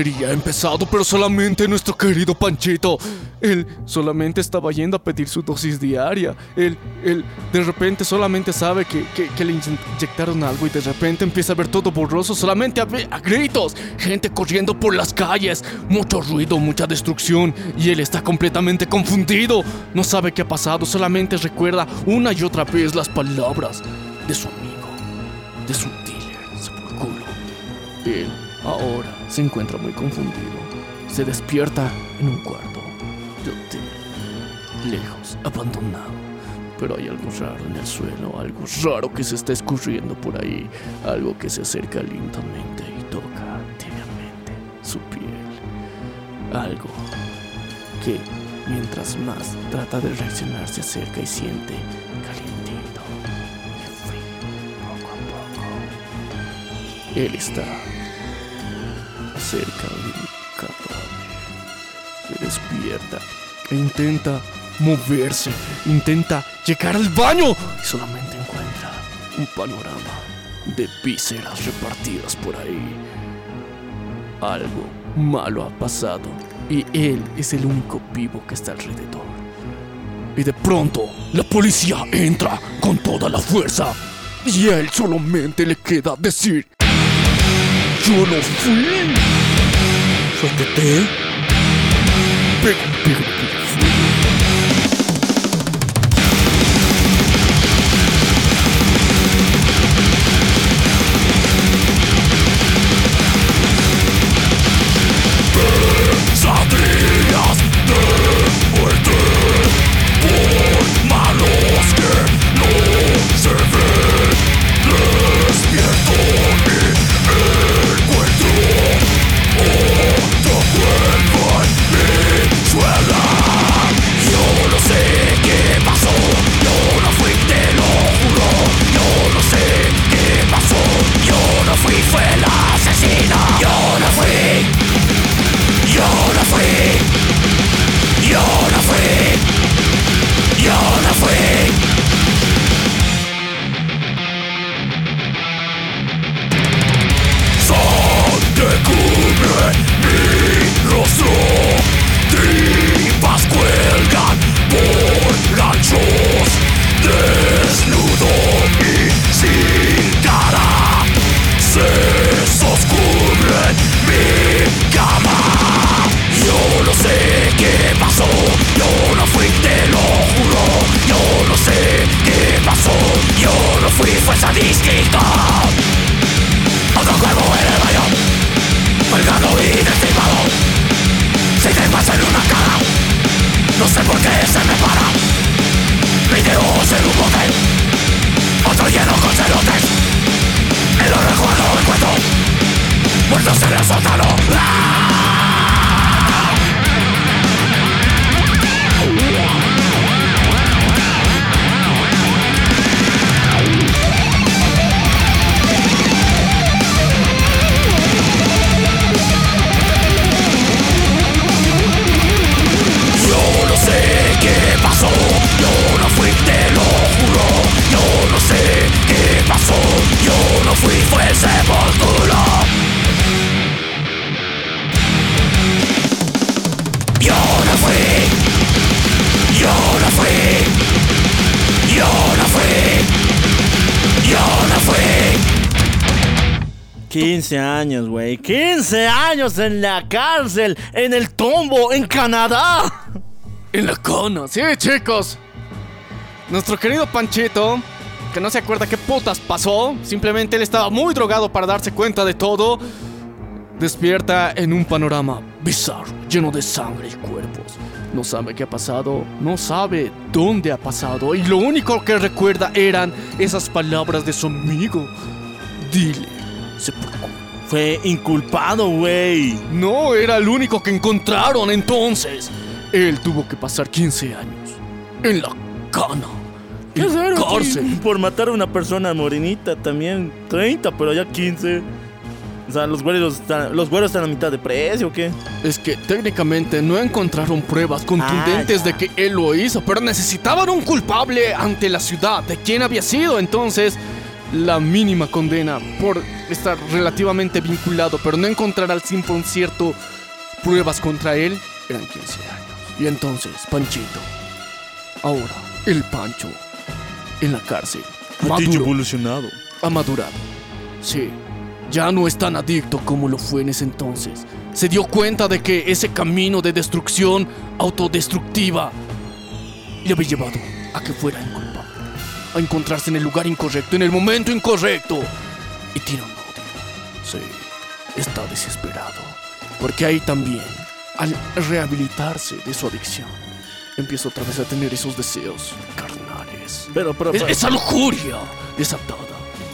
ha empezado, pero solamente nuestro querido Panchito. Él solamente estaba yendo a pedir su dosis diaria. Él, él de repente solamente sabe que, que- que le inyectaron algo y de repente empieza a ver todo borroso, solamente a, a gritos. Gente corriendo por las calles, mucho ruido, mucha destrucción. Y él está completamente confundido. No sabe qué ha pasado, solamente recuerda una y otra vez las palabras de su amigo, de su dealer, Sepulcro. Él ahora se encuentra muy confundido. Se despierta en un cuarto de hotel, lejos, abandonado. pero hay algo raro en el suelo, algo raro que se está escurriendo por ahí, algo que se acerca lentamente y toca tibiamente su piel. Algo que mientras más trata de reaccionar se acerca y siente calientito y frío poco a poco. Él está cerca de mi cadáver. Se despierta e intenta moverse, intenta llegar al baño y solamente encuentra un panorama de vísceras repartidas por ahí. Algo malo ha pasado y él es el único vivo que está alrededor. Y de pronto, la policía entra con toda la fuerza y a él solamente le queda decir, yo no fui. Suéltate. Pega, pega, en la cárcel, en el tombo, en Canadá. En la cona, sí, chicos. Nuestro querido Panchito, que no se acuerda qué putas pasó, simplemente él estaba muy drogado para darse cuenta de todo, despierta en un panorama bizarro, lleno de sangre y cuerpos. No sabe qué ha pasado, no sabe dónde ha pasado, y lo único que recuerda eran esas palabras de su amigo. Dile, sepulcro. Fue inculpado, güey. No era el único que encontraron entonces. Él tuvo que pasar 15 años en la cana. Qué en raro. cárcel. sí, Por matar a una persona morenita también. 30, pero ya 15. O sea, los güeros están, los güeros están a mitad de precio, ¿o qué? Es que técnicamente no encontraron pruebas contundentes Ah, de que él lo hizo, pero necesitaban un culpable ante la ciudad de quién había sido. Entonces, la mínima condena por estar relativamente vinculado, pero no encontrar al 100% pruebas contra él, eran 15 años. Y entonces, Panchito, ahora el Pancho, en la cárcel, maduro, evolucionado. ha madurado. Sí, ya no es tan adicto como lo fue en ese entonces. Se dio cuenta de que ese camino de destrucción autodestructiva le había llevado a que fuera. A encontrarse en el lugar incorrecto, en el momento incorrecto. Y tiene un odio. Sí, está desesperado. Porque ahí también, al rehabilitarse de su adicción, empieza otra vez a tener esos deseos carnales. Pero, pero, Es- pero- esa lujuria desatada.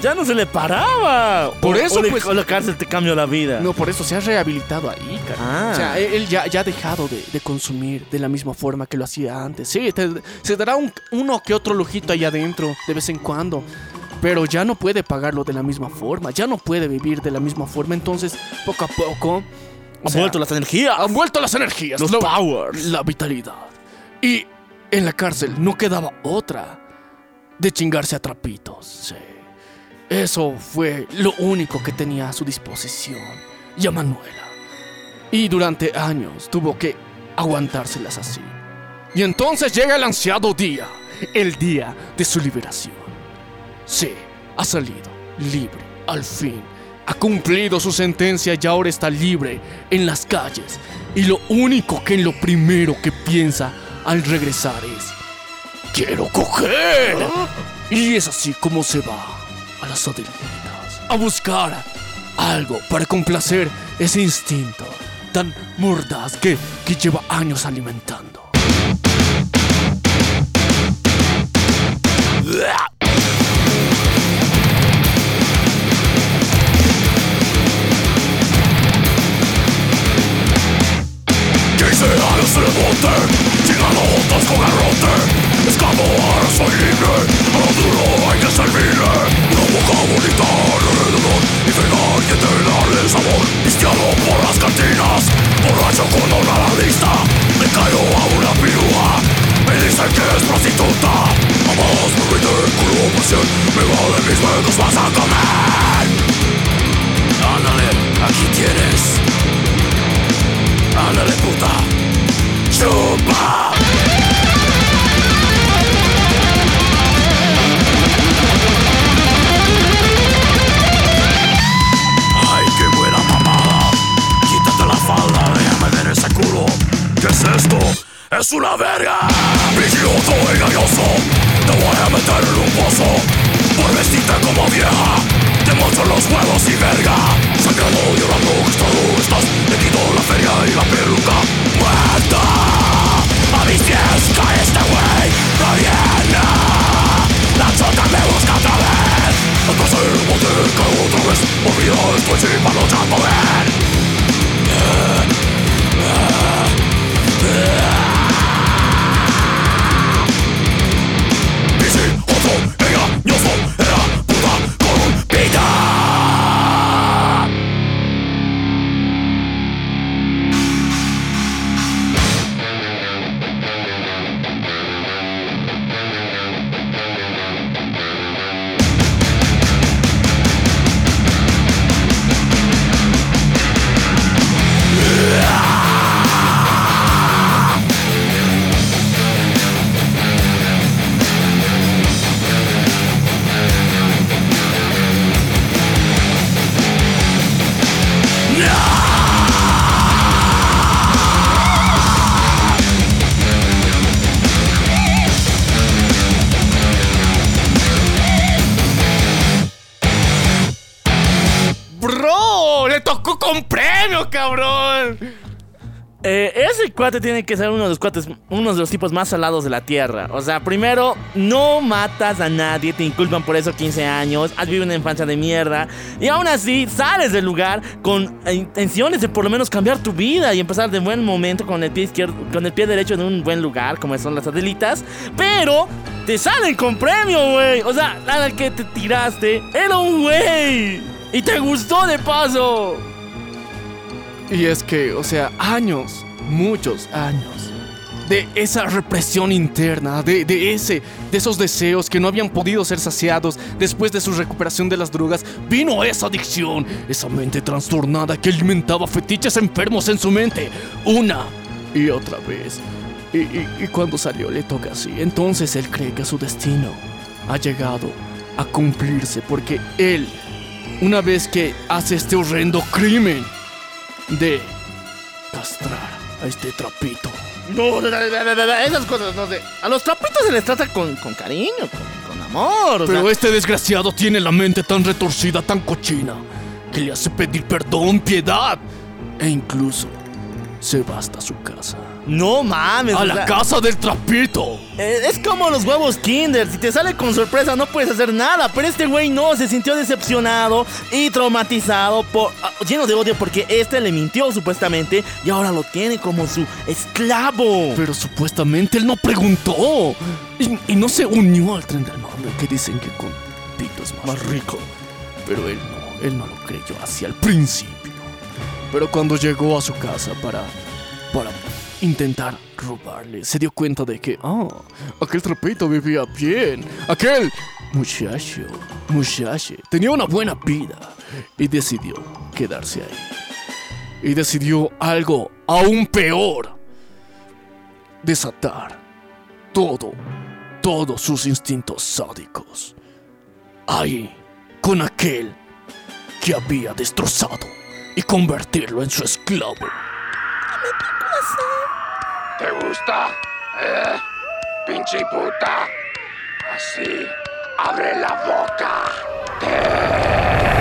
Ya no se le paraba. Por O- eso, o, le- pues- o la cárcel te cambió la vida. No, por eso se ha rehabilitado ahí, cara. Ah. O sea, él ya, ya ha dejado de, de consumir de la misma forma que lo hacía antes. Sí, te- se dará un- uno que otro lujito ahí adentro de vez en cuando. Pero ya no puede pagarlo de la misma forma. Ya no puede vivir de la misma forma. Entonces, poco a poco. Han sea, vuelto las energías. han vuelto las energías. Los lo- powers. La vitalidad. Y en la cárcel no quedaba otra de chingarse a trapitos. Sí. Eso fue lo único que tenía a su disposición. Y a Manuela. Y durante años tuvo que aguantárselas así. Y entonces llega el ansiado día. El día de su liberación. Sí, ha salido libre, al fin. Ha cumplido su sentencia y ahora está libre en las calles. Y lo único que en lo primero que piensa al regresar es... ¡Quiero coger! Y es así como se va a las adelitas a buscar algo para complacer ese instinto tan mordaz que, que lleva años alimentando. Años en el monte, chingando juntos con garrote Escapo, ahora soy libre, a lo duro hay que Es una cuate tiene que ser uno de los cuates, uno de los tipos más salados de la tierra. O sea, primero, no matas a nadie, te inculpan por eso 15 años, has vivido una infancia de mierda, y aún así sales del lugar con intenciones de por lo menos cambiar tu vida y empezar de buen momento con el pie izquierdo, con el pie derecho en un buen lugar, como son las adelitas, pero te salen con premio, güey. O sea, al que te tiraste era un güey. Y te gustó de paso. Y es que, o sea, años, muchos años de esa represión interna, de, de ese, de esos deseos que no habían podido ser saciados después de su recuperación de las drogas, vino esa adicción, esa mente trastornada que alimentaba fetiches enfermos en su mente, una y otra vez. Y, y- y cuando salió le toca así, entonces él cree que su destino ha llegado a cumplirse porque él, una vez que hace este horrendo crimen, de castrar a este trapito. No, no, no, no, no, no, esas cosas no sé. A los trapitos se les trata con, con cariño, con, con amor. o Pero sea, este desgraciado tiene la mente tan retorcida, tan cochina, que le hace pedir perdón, piedad e incluso se va hasta su casa. No mames. A o la sea, casa del trapito. eh, es como los huevos Kinder. Si te sale con sorpresa, no puedes hacer nada. Pero este güey no, se sintió decepcionado y traumatizado, por, ah, lleno de odio porque este le mintió supuestamente y ahora lo tiene como su esclavo. Pero supuestamente él no preguntó. Y, y no se unió al tren del mame que dicen que con Tito es más, Más rico. Pero él no, él no lo creyó hacia el principio. Pero cuando llegó a su casa para, para intentar robarle, se dio cuenta de que, ah, aquel trapito vivía bien. Aquel muchacho, muchacho, tenía una buena vida. Y decidió quedarse ahí. Y decidió algo aún peor. Desatar todo, todos sus instintos sádicos. Ahí, con aquel que había destrozado y convertirlo en su esclavo. ¿Te gusta? ¿Eh? Pinche puta. Así. Abre la boca. Secuestrada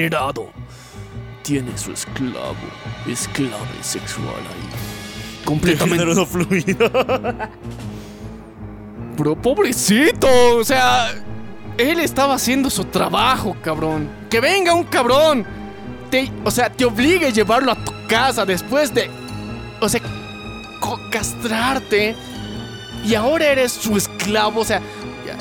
degenerado. Tiene su esclavo, esclave sexual ahí. Completamente. Género no fluido. Bro, pobrecito. O sea, él estaba haciendo su trabajo, cabrón. Que venga un cabrón. Te, o sea, te obligue a llevarlo a tu casa después de. O sea, castrarte. Y ahora eres su esclavo. O sea,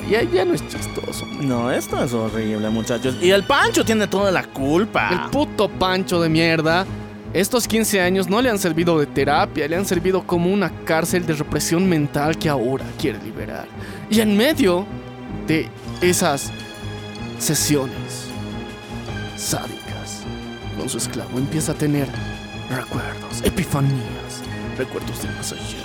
ya, ya, no es chistoso. No, esto es horrible, muchachos. Y el Pancho tiene toda la culpa. El puto Pancho de mierda. Estos 15 años no le han servido de terapia, le han servido como una cárcel de represión mental que ahora quiere liberar. Y en medio de esas sesiones sádicas con su esclavo empieza a tener recuerdos, epifanías, recuerdos del más allá,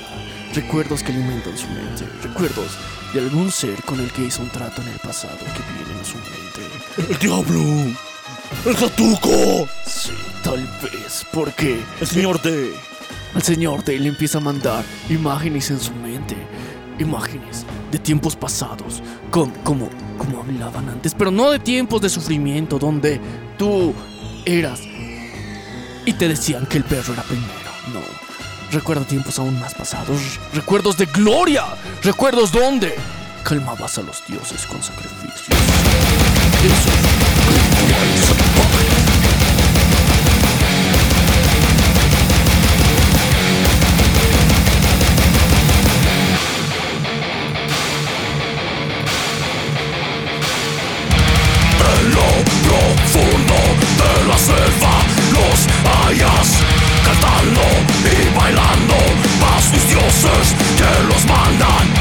recuerdos que alimentan su mente, recuerdos de algún ser con el que hizo un trato en el pasado que viene a su mente. ¡El diablo! ¡El Jatuco! Sí, tal vez, porque ¡El señor D! el señor de él empieza a mandar imágenes en su mente, imágenes de tiempos pasados, con, como, como hablaban antes, pero no de tiempos de sufrimiento donde tú eras y te decían que el perro era primero, no. Recuerdo tiempos aún más pasados, recuerdos de gloria, recuerdos donde calmabas a los dioses con sacrificios. Eso dioses que los mandan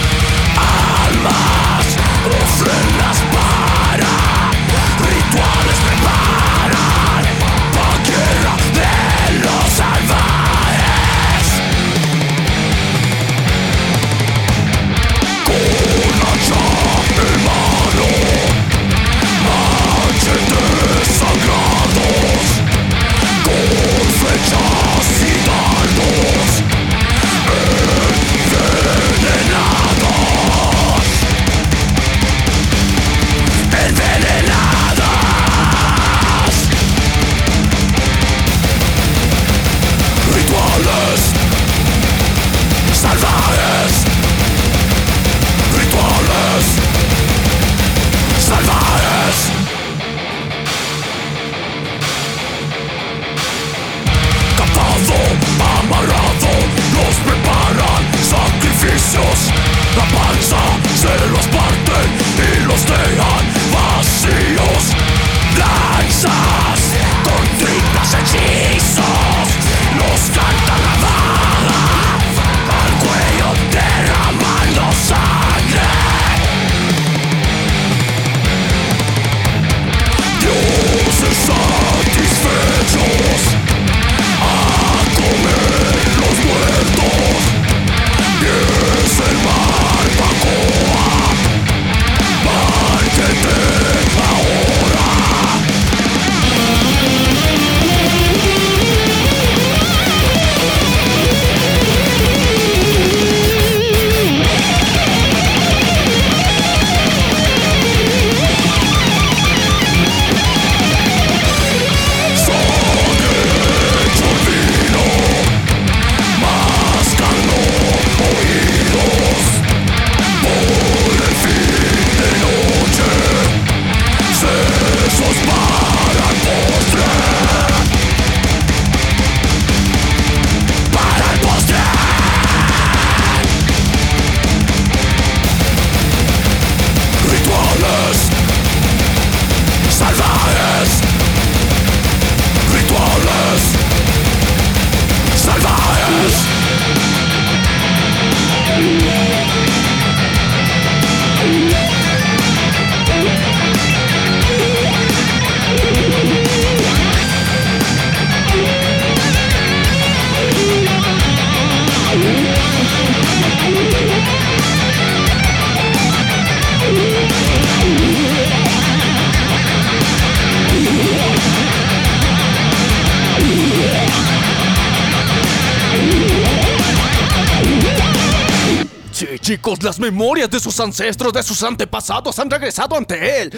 sus ancestros, de sus antepasados han regresado ante él.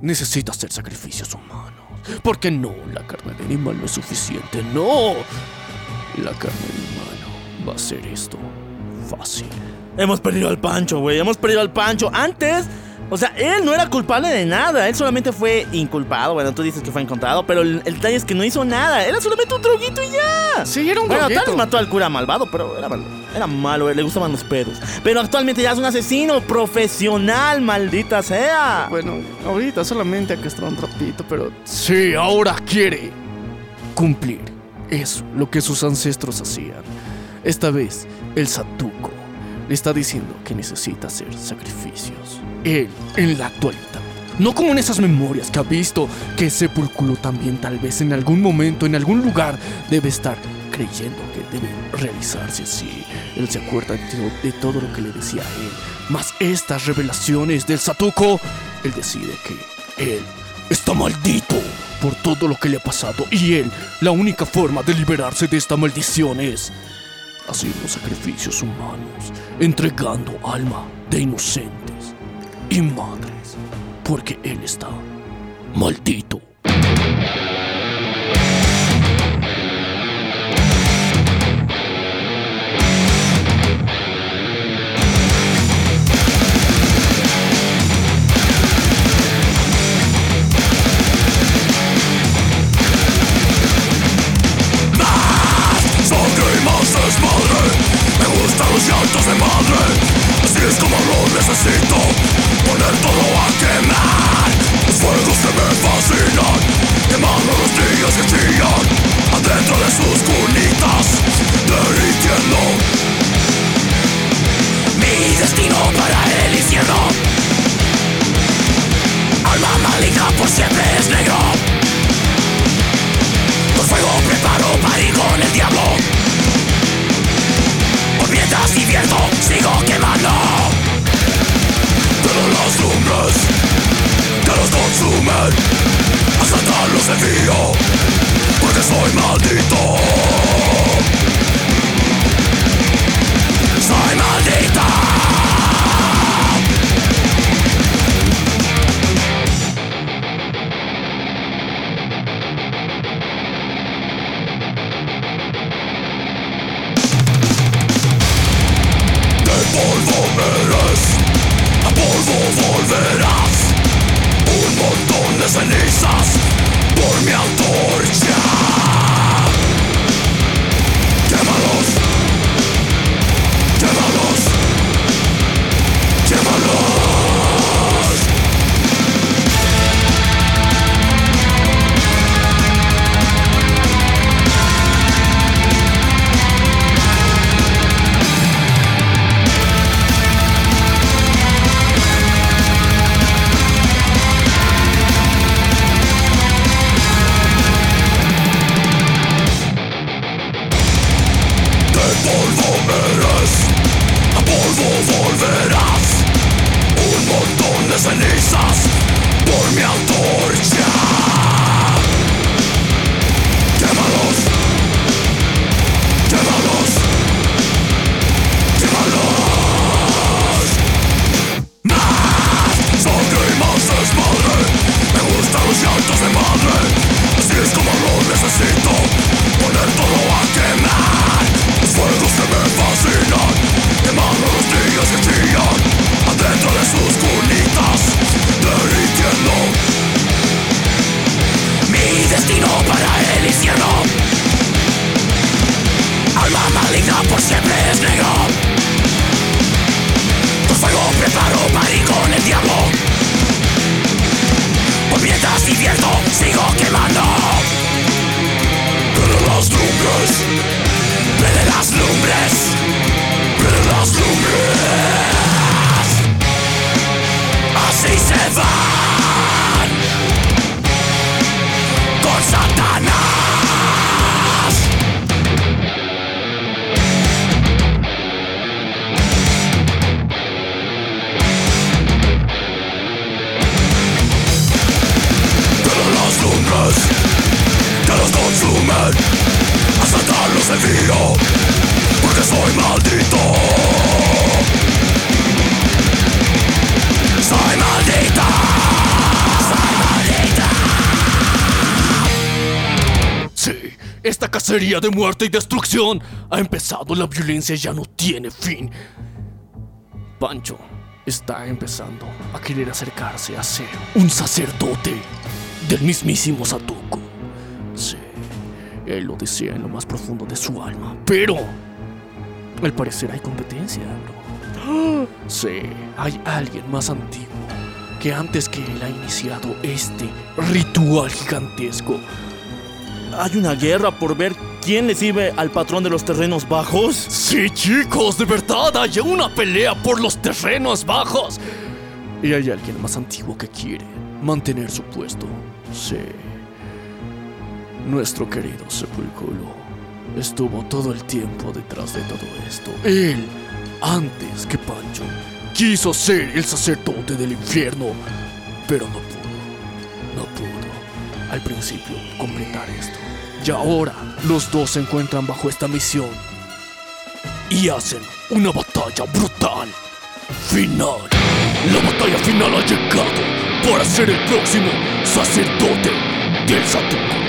Necesita hacer sacrificios humanos. Porque no, la carne de animal no es suficiente. No. La carne de humano va a ser esto fácil. Hemos perdido al Pancho, güey. Hemos perdido al Pancho. Antes, O sea, él no era culpable de nada, él solamente fue inculpado. Bueno, tú dices que fue encontrado, pero el, el detalle es que no hizo nada, era solamente un droguito y ya. Sí, era un Bueno, tal droguito. vez mató al cura malvado, pero era malo. Era malo, eh, le gustaban los pedos. Pero actualmente ya es un asesino profesional, maldita sea. Bueno, ahorita solamente acá está un trapito, pero... Sí, ahora quiere cumplir eso, lo que sus ancestros hacían. Esta vez, el Satuco le está diciendo que necesita hacer sacrificios. Él, en la actualidad. No como en esas memorias que ha visto que Sepulcro también tal vez en algún momento, en algún lugar, debe estar creyendo que debe realizarse así. Él se acuerda de, todo lo que le decía a él. Más estas revelaciones del Satuco, él decide que él está maldito por todo lo que le ha pasado. Y él, la única forma de liberarse de esta maldición es haciendo sacrificios humanos, entregando alma de inocentes y madres, porque él está maldito. Los llantos de madre. Así es como lo necesito Poner todo a quemar. Los fuegos que me fascinan Quemando los niños que chillan Adentro de sus cunitas Derritiendo Mi destino para el infierno. Alma maligna por siempre es negro. Con fuego preparo para ir con el diablo Por mientras divierto, sigo quemando. Pero las lumbres que los consumen A saltarlos desvío Porque soy maldito. Soy maldita polvo volverás. Un montón de cenizas por mi antorcha. Quémalos, quémalos, quémalos. Cacería de muerte y destrucción ha empezado. La violencia ya no tiene fin. Pancho, está empezando a querer acercarse a ser un sacerdote del mismísimo Satuko. Sí, él lo desea en lo más profundo de su alma, pero al parecer hay competencia, bro. Sí, hay alguien más antiguo que antes que él ha iniciado este ritual gigantesco. ¿Hay una guerra por ver quién le sirve al patrón de los terrenos bajos? Sí, chicos, de verdad hay una pelea por los terrenos bajos. Y hay alguien más antiguo que quiere mantener su puesto. Sí. Nuestro querido Sepulcro estuvo todo el tiempo detrás de todo esto. Él, antes que Pancho, quiso ser el sacerdote del infierno, pero no pudo. No pudo al principio completar esto. Y ahora los dos se encuentran bajo esta misión y hacen una batalla brutal. Final. La batalla final ha llegado para ser el próximo sacerdote del Satuko.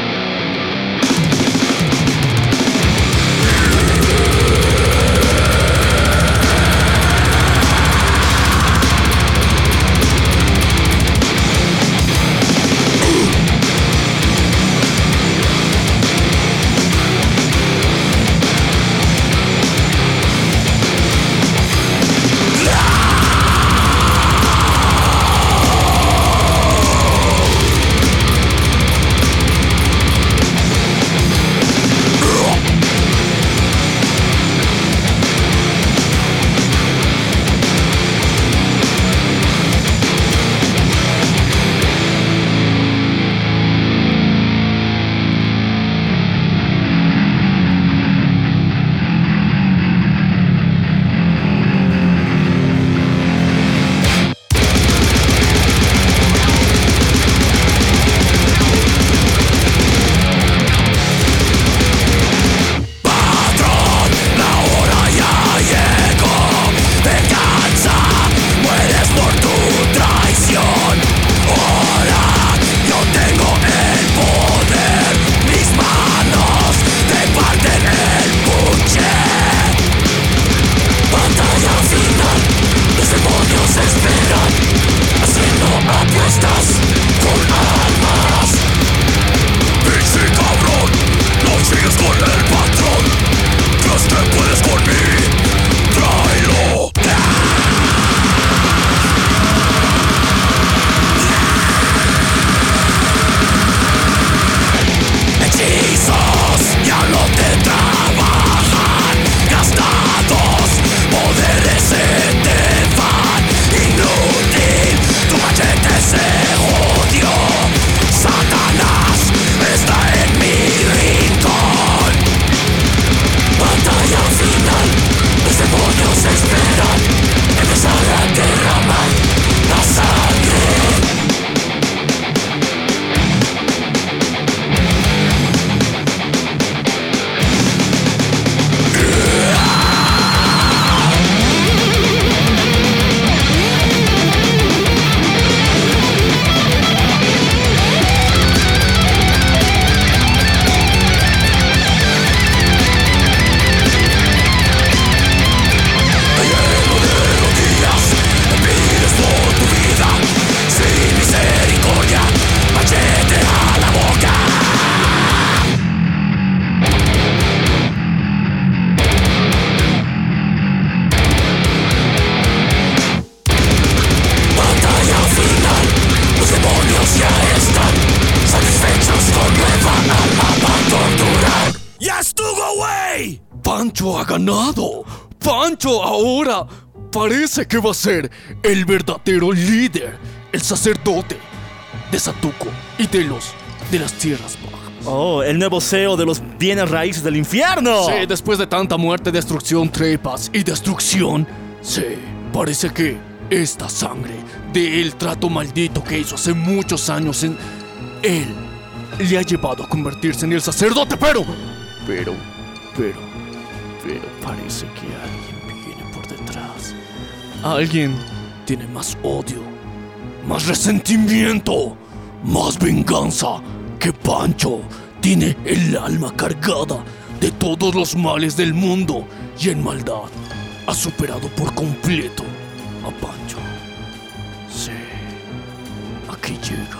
Que va a ser el verdadero líder, el sacerdote de Satuko y de los de las tierras bajas. Oh, el nuevo CEO de los bienes raíces del infierno. Sí, después de tanta muerte, destrucción, trepas y destrucción, sí, parece que esta sangre del trato maldito que hizo hace muchos años en él le ha llevado a convertirse en el sacerdote, pero, pero, pero, pero parece que detrás. Alguien tiene más odio, más resentimiento, más venganza que Pancho. Tiene el alma cargada de todos los males del mundo y en maldad ha superado por completo a Pancho. Sí, aquí llega.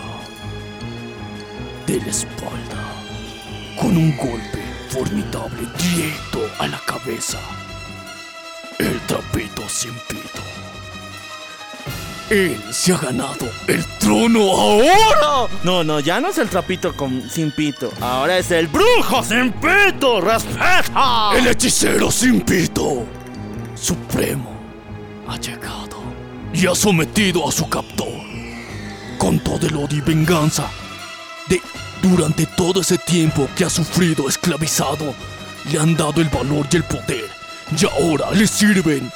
De la espalda. Con un golpe formidable directo a la cabeza. El trapito sin pito. Él se ha ganado el trono ahora. No, no, ya no es el trapito con, sin pito. Ahora es el brujo sin pito. ¡Respeta! El hechicero sin pito. Supremo ha llegado y ha sometido a su captor. Con todo el odio y venganza de durante todo ese tiempo que ha sufrido esclavizado, le han dado el valor y el poder. Y ahora le sirven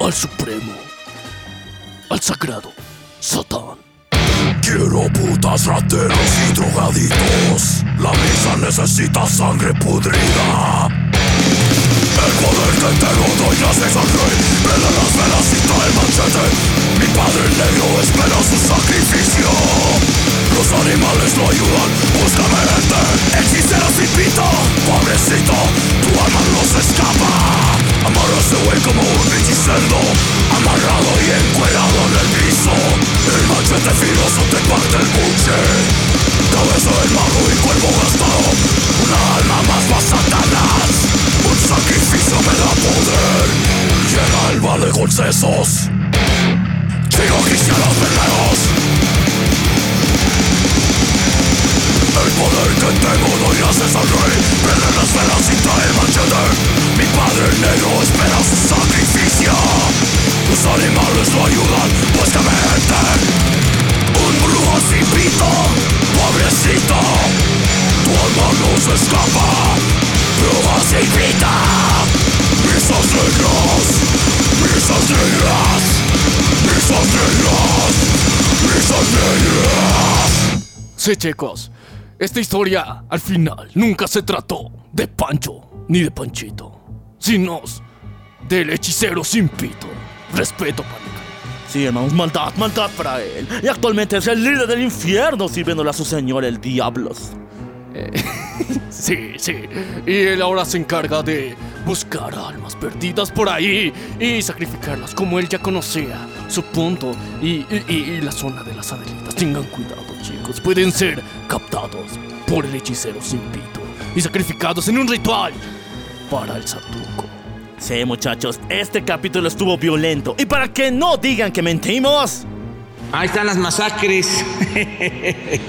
al Supremo, al Sagrado Satán. Quiero putas, rateros y drogaditos. La misa necesita sangre pudrida. El poder que tengo doy gracias al rey Prende las velas y trae el Mi padre negro espera su sacrificio Los animales lo ayudan, búscame gente Hechicero sin pito, pobrecito Tu alma no se escapa Amarra a ese güey como un Amarrado y encuerado en el piso. El machete filoso te parte el buche. Cabeza del mago y cuerpo gastado. Una alma más para Satanás. Un sacrificio me da poder. Llega el vale con sesos. Sigo cristianos poder que tengo doy gracias al rey Prende las velas y trae el machete Mi padre negro espera su sacrificio Los animales lo ayudan, pues que me enten Un brujo sin pito, pobrecito Tu alma no se escapa Brujo sin pito Misas negras, misas negras Misas negras, misas negras Sí, chicos, esta historia al final nunca se trató de Pancho ni de Panchito, sino del hechicero sin pito. Respeto, pánica. Sí, hermanos, maldad, maldad para él. Y actualmente es el líder del infierno sirviéndole a su señor el diablos. Sí, sí. Y él ahora se encarga de buscar almas perdidas por ahí y sacrificarlas como él ya conocía su punto y, y- y- y la zona de las adelitas. Tengan cuidado, chicos. Pueden ser captados por el hechicero sin pito y sacrificados en un ritual para el Satuco. Sí, muchachos, este capítulo estuvo violento. Y para que no digan que mentimos, Ahí están las masacres.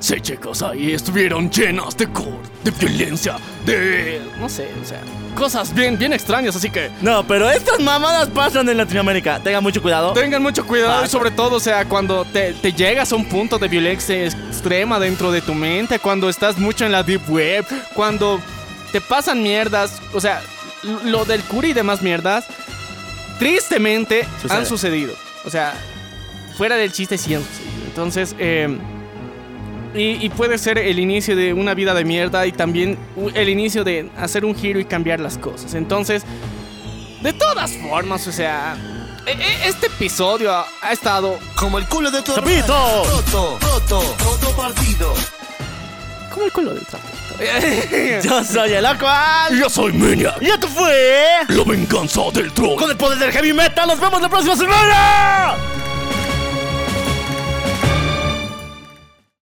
Sí, chicos, ahí estuvieron llenas de gore, de violencia, de... no sé, o sea, cosas bien, bien extrañas, así que... no, pero estas mamadas pasan en Latinoamérica. Tengan mucho cuidado. Tengan mucho cuidado y sobre todo, o sea, cuando te, te llegas a un punto de violencia extrema dentro de tu mente, cuando estás mucho en la deep web, cuando te pasan mierdas, o sea, lo del curi y demás mierdas, tristemente Sucede. han sucedido. O sea, fuera del chiste sí han sucedido. Entonces, eh, y, y puede ser el inicio de una vida de mierda y también el inicio de hacer un giro y cambiar las cosas. Entonces, de todas formas, o sea, e- e- este episodio ha, ha estado Como el culo de tu ¡Trapito! hermana. Roto, roto, roto partido. como el culo del trapo. Yo soy el Aquan. Yo soy Maniac, Y esto fue. la venganza del troll. Con el poder del heavy metal, nos vemos la próxima semana.